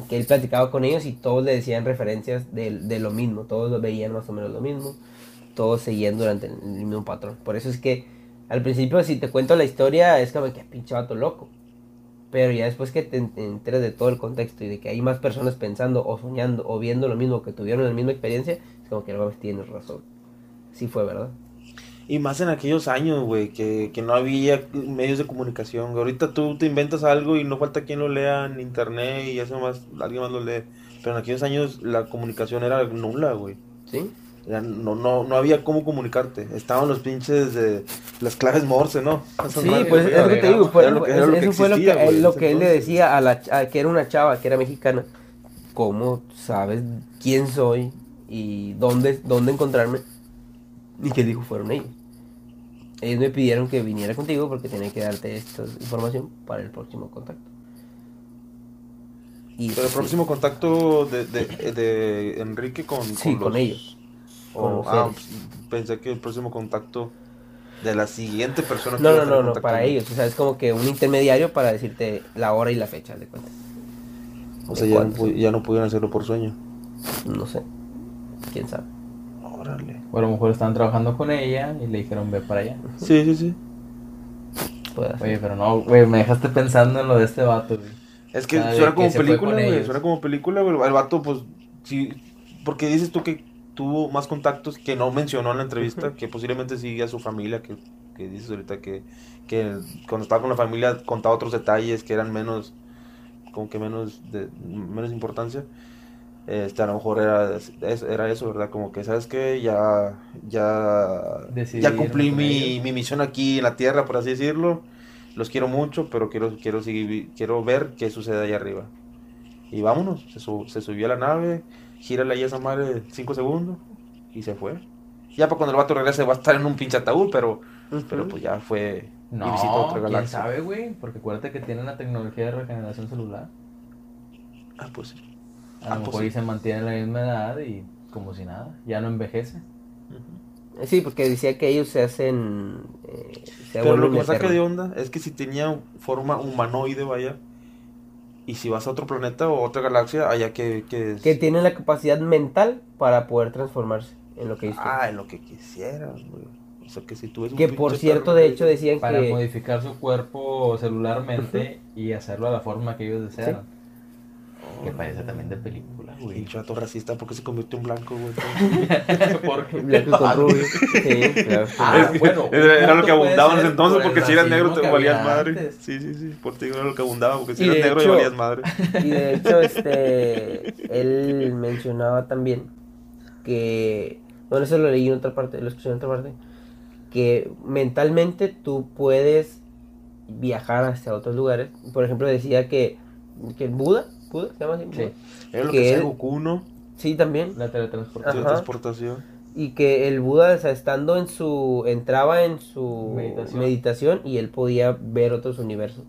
Que él platicaba con ellos y todos le decían referencias de, lo mismo, todos veían más o menos lo mismo, todos seguían durante el, mismo patrón. Por eso es que al principio, si te cuento la historia, es como que pinche vato loco. Pero ya después que te enteras de todo el contexto y de que hay más personas pensando o soñando o viendo lo mismo que tuvieron la misma experiencia, es como que no tienes razón. Sí fue, ¿verdad?
Y más en aquellos años, güey, que, que no había medios de comunicación. Ahorita tú te inventas algo y no falta quien lo lea en internet y eso más, alguien más lo lee. Pero en aquellos años la comunicación era nula, güey.
¿Sí?
no, no, no había cómo comunicarte. Estaban los pinches de las claves Morse, ¿no?
sí, pues es lo que te digo. Fue, eso fue lo que, lo que él le decía a la que era una chava, que era mexicana. ¿Cómo sabes quién soy y dónde, dónde encontrarme? Y que dijo, fueron ellos. Ellos me pidieron que viniera contigo porque tenía que darte esta información para el próximo contacto.
Y Pero el próximo contacto de, de, de, Enrique con,
sí, con, ellos.
ah, pensé que el próximo contacto de la siguiente persona.
no, no, no, no, para ellos. O sea, es como que un intermediario para decirte la hora y la fecha de cuenta.
O sea, ya, ya no pudieron hacerlo por sueño.
No sé. ¿Quién sabe?
O a lo mejor estaban trabajando con ella y le dijeron ve para allá.
Sí, sí, sí.
Oye, pero no, güey, me dejaste pensando en lo de este vato, güey.
Es que suena como película, güey. Suena como película, güey. El vato, pues, sí. Porque dices tú que tuvo más contactos que no mencionó en la entrevista, que posiblemente sigue a su familia, que, que dices ahorita que, que cuando estaba con la familia contaba otros detalles que eran menos, como que menos de menos importancia este, a lo mejor era, era eso, ¿verdad? Como que, ¿sabes qué? Ya, ya, ya cumplí mi, mi, misión aquí en la Tierra, por así decirlo. Los quiero mucho, pero quiero, quiero, seguir, quiero ver qué sucede allá arriba. Y vámonos, se, se subió a la nave, gírale ahí a esa madre cinco segundos y se fue. Ya para cuando el vato regrese va a estar en un pinche ataúd, pero, pero pues ya fue
no, otra galaxia. ¿quién sabe, güey? Porque acuérdate que tiene la tecnología de regeneración celular.
Ah, pues sí.
A lo mejor se mantiene la misma edad y como si nada, ya no envejece.
Sí, porque decía que ellos se hacen.
Eh, Pero lo que me saca de onda es que si tenía forma humanoide, vaya, y si vas a otro planeta o otra galaxia, allá que. Que,
que tienen la capacidad mental para poder transformarse en lo que
Ah, en lo que quisieran, O sea, que si tú
Que por cierto, de hecho, decían
para que. Para modificar su cuerpo celularmente y hacerlo a la forma que ellos desean. Que parece también de película, güey.
Pinche chato racista, ¿por qué se convirtió en blanco, güey? [LAUGHS]
porque blanco [LAUGHS] con rubio. Sí,
claro. [LAUGHS] Ah, bueno. Era, lo que abundaba en ese entonces, porque si eras negro te valías madre. Sí, sí, sí. Por ti era lo que abundaba, porque si eras negro te valías madre.
Y de hecho, este. Él mencionaba también que. Bueno, eso lo leí en otra parte, lo escuché en otra parte. Que mentalmente tú puedes viajar hacia otros lugares. Por ejemplo, decía que, que Buda ¿Pudo? ¿Se llama así?
Sí. Era lo que, que Goku, ¿no?
Sí, también.
La teletransportación.
teletransportación.
Y que el Buda, o sea, estando en su. entraba en su meditación. y él podía ver otros universos.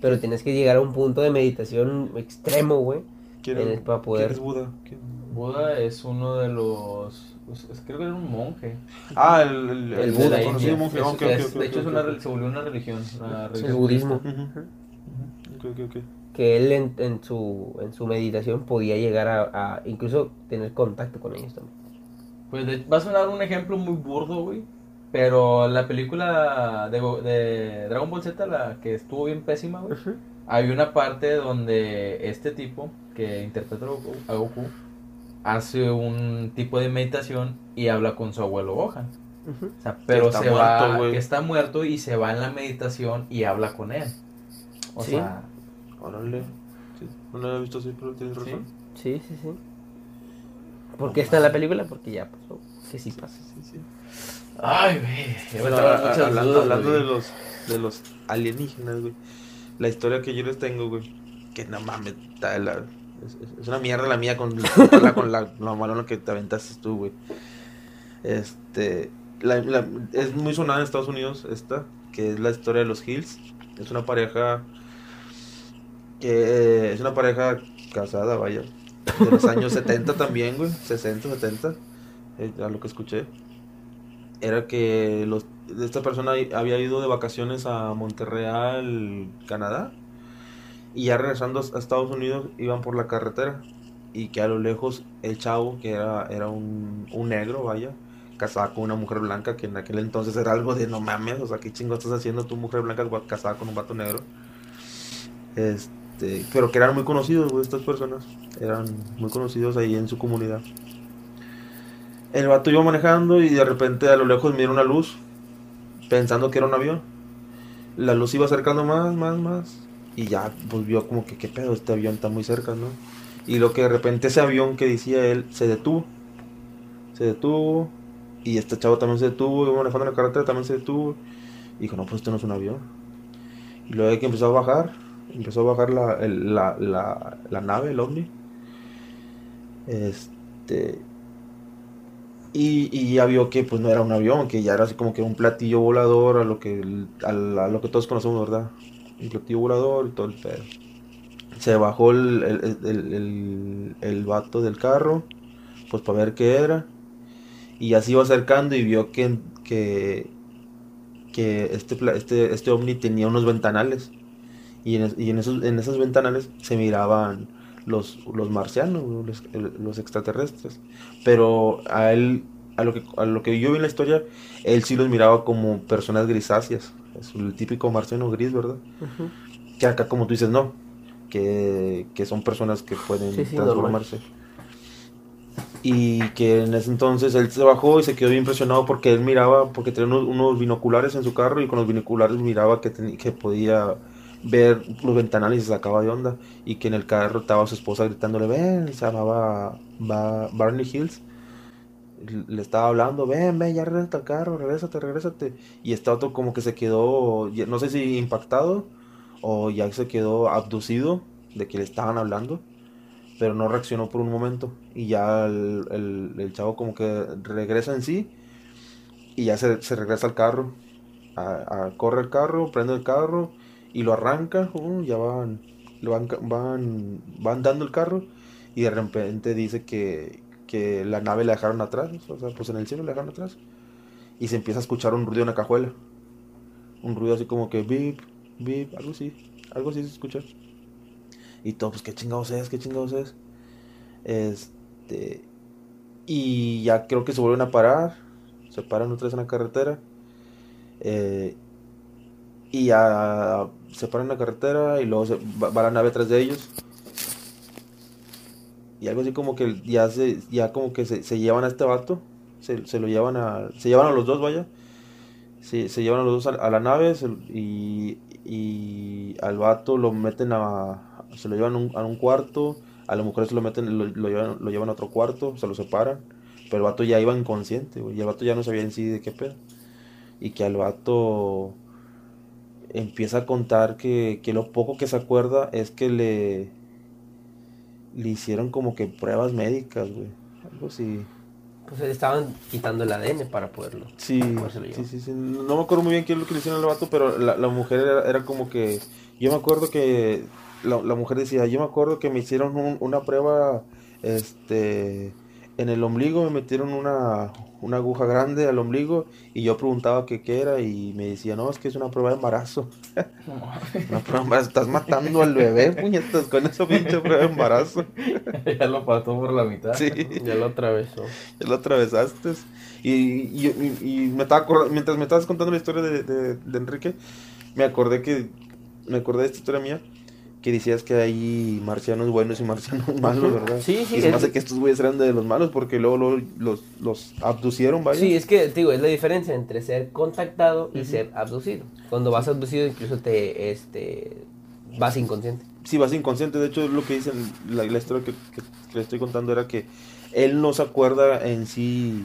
Pero tienes que llegar a un punto de meditación extremo, güey.
¿Quién, para poder... ¿Quién es Buda?
Buda es uno de los. Pues, creo que era un monje.
Ah, el, el,
el, Buda. Conocido
monje. de hecho, es una, se volvió una religión.
el budismo.
Ok, ok, ok
que él en, en, su, en su meditación podía llegar a, incluso tener contacto con ellos también.
Pues va a sonar un ejemplo muy burdo, güey. Pero la película de, de, Dragon Ball Z, la que estuvo bien pésima, güey, hay una parte donde este tipo que interpreta a Goku hace un tipo de meditación y habla con su abuelo Gohan. o sea, pero se va, que está muerto y se va en la meditación y habla con él. O sea,
Órale. Sí, no lo había visto así, pero tienes razón.
Sí, sí, sí. ¿Por qué está en la película? Porque ya pasó. Que sí pasa. Sí, sí.
Ay, güey.
Bueno, hablando, hablando de los de los alienígenas, güey. La historia que yo les tengo, güey. Que no mames, la, es, es, una mierda la mía con, la, con la, la [LAUGHS] que te aventaste tú, güey. Este. La, la, es muy sonada en Estados Unidos esta, que es la historia de los Hills. Es una pareja que es una pareja casada, vaya, de los años 70 también, güey, 60, 70, eh, a lo que escuché. Era que los, esta persona había ido de vacaciones a Monterreal, Canadá, y ya regresando a Estados Unidos iban por la carretera, y que a lo lejos el chavo, que era, era un, un negro, vaya, casada con una mujer blanca, que en aquel entonces era algo de no mames, o sea, ¿qué chingo estás haciendo tu mujer blanca casada con un vato negro? Este, pero que eran muy conocidos, estas personas. Eran muy conocidos ahí en su comunidad. El vato iba manejando y de repente a lo lejos mira una luz, pensando que era un avión. La luz iba acercando más, más, más. Y ya, pues vio como que, ¿qué pedo? Este avión está muy cerca, ¿no? Y lo que de repente ese avión que decía él se detuvo. Se detuvo. Y este chavo también se detuvo. Iba manejando la carretera, también se detuvo. Y dijo, no, pues esto no es un avión. Y luego que empezó a bajar, empezó a bajar la, la, la, nave, el ovni. Este. Y, y ya vio que pues no era un avión, que ya era así como que un platillo volador a lo que, a, a lo que todos conocemos, ¿verdad? Un platillo volador y todo el pedo. Se bajó el, el, el, el- vato del carro, pues para ver qué era. Y así iba acercando y vio que, que, que este, este, este ovni tenía unos ventanales. Y en, es- y en esos, en esos ventanales se miraban los, los marcianos, los, extraterrestres. Pero a él, a lo, que, a lo que yo vi en la historia, él sí los miraba como personas grisáceas. Es el típico marciano gris, ¿verdad? Que acá, como tú dices, no. Que, que son personas que pueden
Sí, sí,
transformarse. Y que en ese entonces él se bajó y se quedó bien impresionado porque él miraba, porque tenía unos, unos binoculares en su carro y con los binoculares miraba que, teni- que podía ver los ventanales y se sacaba de onda. Y que en el carro estaba su esposa gritándole, ven, se llamaba Ba- Barney Hills. Le estaba hablando, ven, ven, ya regresa al carro, regrésate, regrésate. Y este otro como que se quedó, no sé si impactado o ya se quedó abducido de que le estaban hablando, pero no reaccionó por un momento. Y ya el, chavo como que regresa en sí y ya se, regresa al carro. A- corre el carro, prende el carro y lo arranca. uh, ya van, van, van, van dando el carro y de repente dice que, que la nave la dejaron atrás. O sea, pues en el cielo la dejaron atrás. Y se empieza a escuchar un ruido en la cajuela. Un ruido así como que bip, bip, algo así. Algo así se escucha. Y todo, pues qué chingados es, qué chingados es. Este. Y ya creo que se vuelven a parar. Se paran otra vez en la carretera. eh, y ya se paran la carretera y luego se, va, la nave atrás de ellos. Y algo así como que ya se, ya como que se, llevan a este vato. Se, se lo llevan a. Se llevan a los dos, vaya. Se, se llevan a los dos a, la nave y, y al vato lo meten a. Se lo llevan a un, a un cuarto. A la mujer se lo meten, lo, llevan, lo llevan a otro cuarto, se lo separan. Pero el vato ya iba inconsciente. Y el vato ya no sabía en sí de qué pedo. Y que al vato empieza a contar que, que lo poco que se acuerda es que le, le hicieron como que pruebas médicas, güey. Algo así.
Pues le estaban quitando el ADN para poderlo.
Sí, sí, sí. No me acuerdo muy bien qué es lo que le hicieron al vato, pero la, la mujer era, era como que. Yo me acuerdo que. La, la mujer decía: Yo me acuerdo que me hicieron un- una prueba. Este. En el ombligo me metieron una, una aguja grande al ombligo y yo preguntaba que qué era y me decía, no, es que es una prueba de embarazo. [LAUGHS] Una prueba de embarazo. Estás matando al bebé, [LAUGHS] puñetas, con esa pinche prueba de embarazo. [LAUGHS]
ya lo pasó por la mitad.
Sí.
Ya lo atravesó.
Ya lo atravesaste. Y, y- y- y me estaba mientras me estabas contando la historia de, de- de Enrique, me acordé que, me acordé de esta historia mía, que decías que hay marcianos buenos y marcianos [LAUGHS] malos, ¿verdad?
Sí, sí,
Y se me hace que estos güeyes eran de los malos porque luego, luego los, los abducieron, vaya.
Sí, es que, te digo, es la diferencia entre ser contactado y ser abducido. Cuando vas abducido, incluso te, este, vas inconsciente.
Sí, vas inconsciente. De hecho, es lo que dicen, la, la historia que, que- que le estoy contando era que él no se acuerda en sí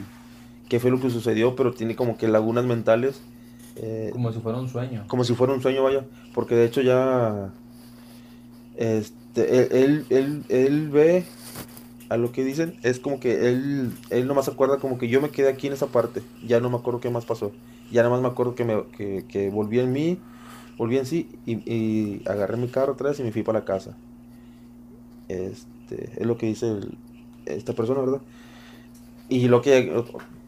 qué fue lo que sucedió, pero tiene como que lagunas mentales. eh,
Como si fuera un sueño.
como si fuera un sueño, vaya, porque de hecho ya este él, él, él, ve a lo que dicen, es como que él él nomás se acuerda como que yo me quedé aquí en esa parte, ya no me acuerdo qué más pasó. Ya nada más me acuerdo que me que, que volví en mí, volví en sí y, y agarré mi carro atrás y me fui para la casa. Este, es lo que dice esta persona, ¿verdad? Y lo que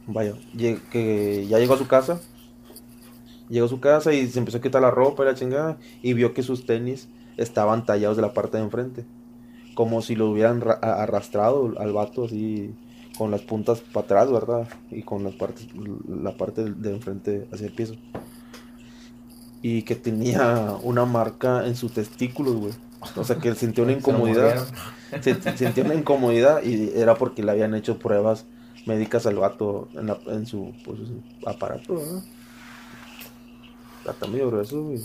vaya, que ya llegó a su casa, Llegó a su casa y se empezó a quitar la ropa y la chingada. Y vio que sus tenis estaban tallados de la parte de enfrente. Como si lo hubieran arrastrado al vato así. Con las puntas para atrás, ¿verdad? Y con las partes, la parte de, enfrente hacia el piso. y que tenía una marca en sus testículos, güey. O sea, que él sintió una [LAUGHS] incomodidad. [LAUGHS] sintió una incomodidad y era porque le habían hecho pruebas médicas al vato en, la- en su, pues, su aparato, ¿no? Está medio grueso, güey.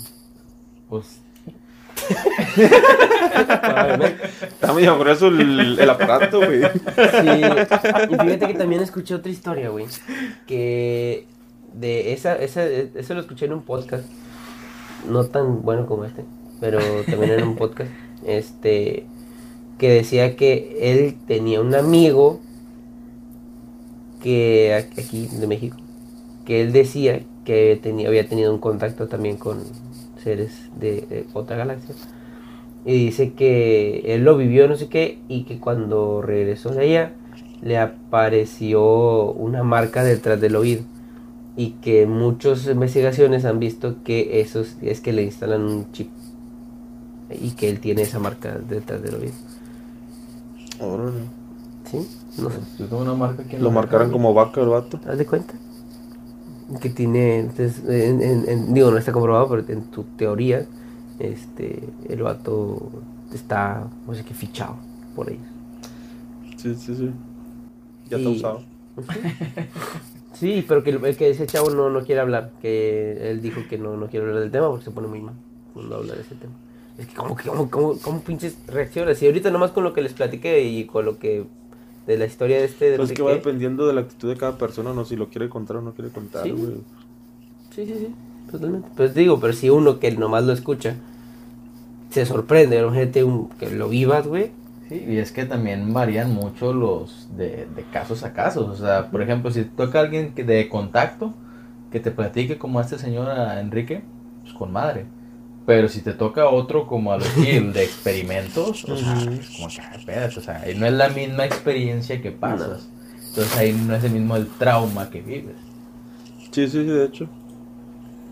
Pues.
Está medio grueso el, el aparato, güey.
Y fíjate que también escuché otra historia, güey. Que de esa, esa, eso lo escuché en un podcast. No tan bueno como este, pero también en un podcast. Este, que decía que él tenía un amigo que aquí de México, que él decía que tenía, había tenido un contacto también con seres de, de otra galaxia. Y dice que él lo vivió, no sé qué, y que cuando regresó de allá le apareció una marca detrás del oído. Y que muchas investigaciones han visto que eso es, es que le instalan un chip. Y que él tiene esa marca detrás del oído.
Órale.
¿Sí? No sé.
yo tengo una marca aquí en
Lo marcaron como vaca el vato.
¿Haz de cuenta? Que tiene, entonces, en- en- en- digo, no está comprobado, pero en tu teoría, este, el vato está, no sé qué, fichado por ellos.
Sí, sí, sí. Ya
Y-
está usado. [LAUGHS]
Sí, pero que, que ese chavo no, no quiere hablar, que él dijo que no, no quiere hablar del tema porque se pone muy mal cuando habla de ese tema. Es que como que, como, como, como pinches reacciones. Y ahorita nomás con lo que les platiqué y con lo que, de la historia de este, de no
Pues
sé
que va
qué.
dependiendo de la actitud de cada persona, no si lo quiere contar o no quiere contar,
Sí.
güey.
Sí, sí, sí, totalmente. Pues digo, pero si uno que nomás lo escucha se sorprende, un, que lo vivas, güey.
Sí, y es que también varían mucho los de, de casos a casos. O sea, por ejemplo, si te toca alguien que de contacto que te platique como a este señor a Enrique, pues con madre. Pero si te toca otro como a los de [LAUGHS] experimentos, o sea, es como que, ah, espérate, o sea, no es la misma experiencia que pasas. Entonces ahí no es el mismo el trauma que vives.
Sí, sí, sí, de hecho.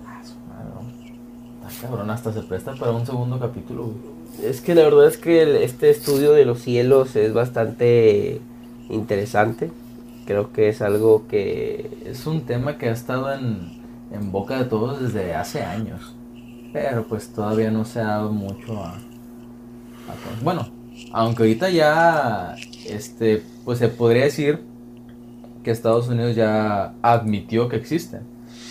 Ah, su madre, ¿no? Está cabrón, hasta se presta para un segundo capítulo, güey.
Es que la verdad es que el- este estudio de los cielos es bastante interesante. Creo que es algo que
Es un tema que ha estado en, en boca de todos desde hace años. Pero pues todavía no se ha dado mucho a, Bueno, aunque ahorita ya, este, pues se podría decir que Estados Unidos ya admitió que existen.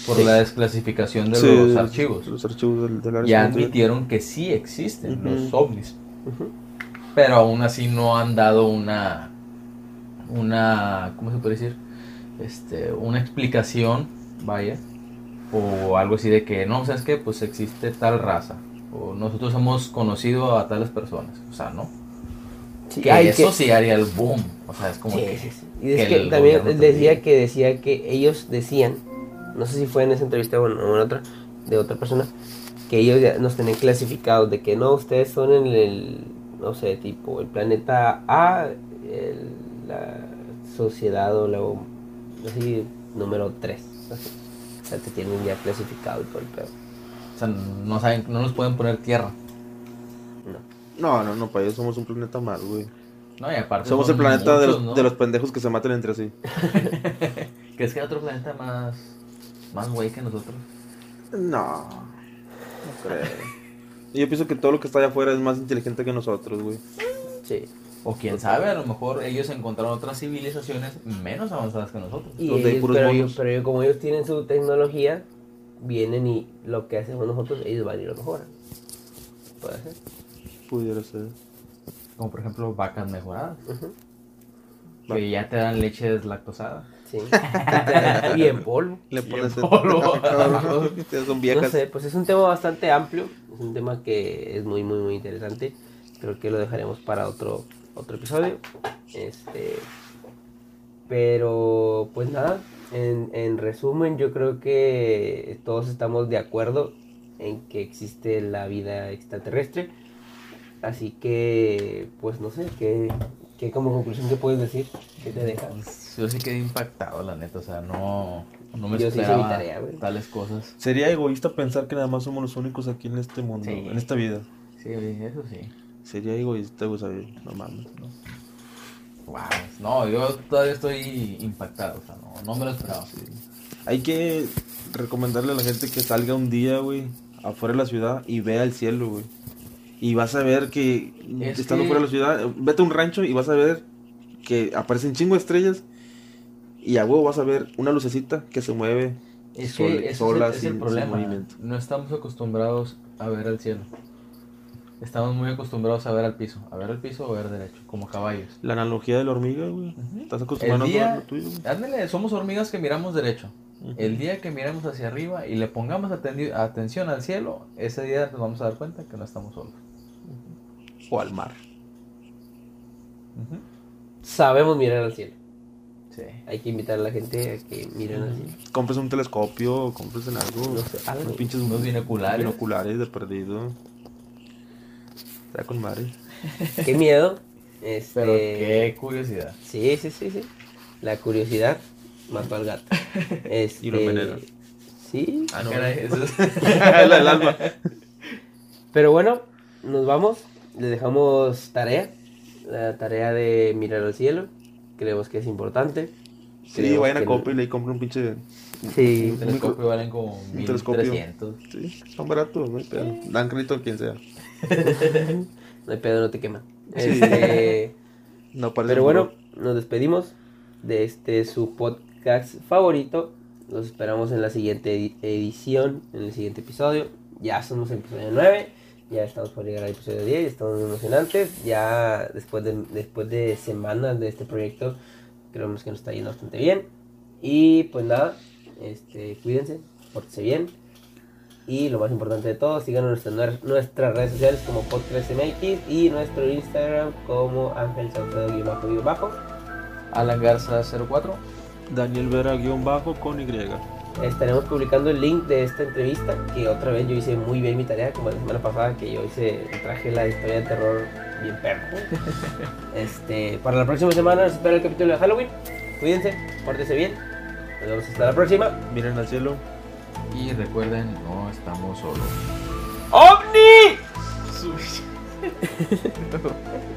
Por
Sí.
la desclasificación de
Sí,
los archivos.
Los archivos del, del
Ya
51.
admitieron que sí existen los ovnis. Pero aún así no han dado una, una, ¿cómo se puede decir? Este, una explicación, vaya, o algo así de que, no, ¿sabes qué? Pues existe tal raza, o nosotros hemos conocido a tales personas, o sea, ¿no?
Sí,
que
ay,
eso
que-
sí haría el boom, o sea, es como
Sí,
que...
sí. Y es
que
que también decía que decía que ellos decían, no sé si fue en esa entrevista o en, o en otra, de otra persona, que ellos ya nos tenían clasificados de que no, ustedes son en el, no sé, tipo, el planeta A, el- la sociedad o la, así, número 3. O sea, te tienen ya clasificado y todo el pedo.
O sea, no saben, no nos pueden poner tierra,
No.
No, no, no, para ellos somos un planeta más, güey.
¿no? Y aparte
Somos el planeta de, los,
¿no?
de los pendejos que se matan entre sí. [LAUGHS]
¿Crees que hay otro planeta más, más güey que nosotros?
No, no creo. Y yo pienso que todo lo que está allá afuera es más inteligente que nosotros, güey.
Sí.
O quién sabe, a lo mejor ellos encontraron otras civilizaciones menos avanzadas que nosotros.
Y ellos- pero, ellos- pero ellos- como ellos tienen su tecnología, vienen y lo que hacemos nosotros, ellos van y lo mejoran. Puede ser.
Pudiera ser.
Como por ejemplo vacas mejoradas,
Ujú.
que ya te dan leche deslactosada.
Sí. y en polvo. [LAUGHS]
Le pones
en polvo. [LAUGHS] [LAUGHS]
Son
No
viejas.
sé, pues es un tema bastante amplio, es un tema que es muy, muy, muy interesante. Creo que lo dejaremos para otro, otro episodio. Este, pero, pues nada, en, en resumen, yo creo que todos estamos de acuerdo en que existe la vida extraterrestre. Así que, pues no sé, ¿qué, qué como conclusión que puedes decir? ¿Qué te deja?
Pues, Yo sí quedé impactado, la neta, o sea, no, no me
Yo sí
esperaba
mi tarea, güey.
tales cosas.
Sería egoísta pensar que nada más somos los únicos aquí en este mundo,
Sí.
en esta vida.
Sí, eso sí.
Sería egoísta, güey, saber. No mames, ¿no?
Wow. No, yo todavía estoy impactado, o sea, no, no me lo esperaba.
Hay que recomendarle a la gente que salga un día, güey, afuera de la ciudad y vea el cielo, güey. Y vas a ver que
Es
estando
que-
fuera de la ciudad, vete a un rancho y vas a ver que aparecen chingo de estrellas. Y a huevo vas a ver una lucecita que se mueve
Es
sol-
que ese es
sola,
el- es el, problema.
movimiento.
No estamos acostumbrados a ver al cielo. Estamos muy acostumbrados a ver al piso. A ver al piso o a ver derecho, como caballos.
La analogía de la hormiga, güey. Estás
El
acostumbrado a ver
día,
lo tuyo, güey.
ándale, somos hormigas que miramos derecho. El día que miremos hacia arriba y le pongamos atención al cielo, ese día nos vamos a dar cuenta que no estamos solos.
O al mar.
Sabemos mirar al cielo.
Sí.
Hay que invitar a la gente a que miren al cielo.
Compres un telescopio, compres en algo.
No sé, algo.
Unos pinches
Unos binoculares.
binoculares de perdido. Está con madre. [LAUGHS]
Qué miedo. Este...
Pero qué curiosidad.
Sí, sí, sí, sí. La curiosidad mató al gato. [LAUGHS] Este...
Y lo envenena.
Sí.
Ah, caray, eso es- [LAUGHS]
la del alma.
Pero bueno, nos vamos. Les dejamos tarea. La tarea de mirar al cielo. Creemos que es importante.
Sí,
Creemos
vayan a Coppel y compren un pinche.
Sí.
Un telescopio valen como
Un telescopio.
1300.
Sí, son baratos, no hay pedo. Dan crédito a quien sea.
No hay pedo, no te quema. Este, [LAUGHS]
No
pero bueno, nos despedimos de este su podcast favorito. Los esperamos en la siguiente edi- edición, en el siguiente episodio. Ya somos el episodio 9. Ya estamos por llegar al episodio 10. Ya estamos emocionantes. Ya después de, después de semanas de este proyecto, creemos que nos está yendo bastante bien. Y pues nada, este, cuídense, pórtense bien. Y lo más importante de todo, síganos en nuestras, nuestras redes sociales como PodcastMX y nuestro Instagram como Ángel Saucedo bajo
Alan Garza 04.
Daniel Vera guion bajo con Y.
Estaremos publicando el link de esta entrevista, que otra vez yo hice muy bien mi tarea, como la semana pasada que yo hice, traje la historia de terror bien perro. [LAUGHS] Este, para la próxima semana nos espera el capítulo de Halloween. Cuídense, pórtense bien. Nos vemos hasta la próxima.
Miren al cielo.
Y recuerden, no estamos solos.
¡OVNI! [LAUGHS] [LAUGHS]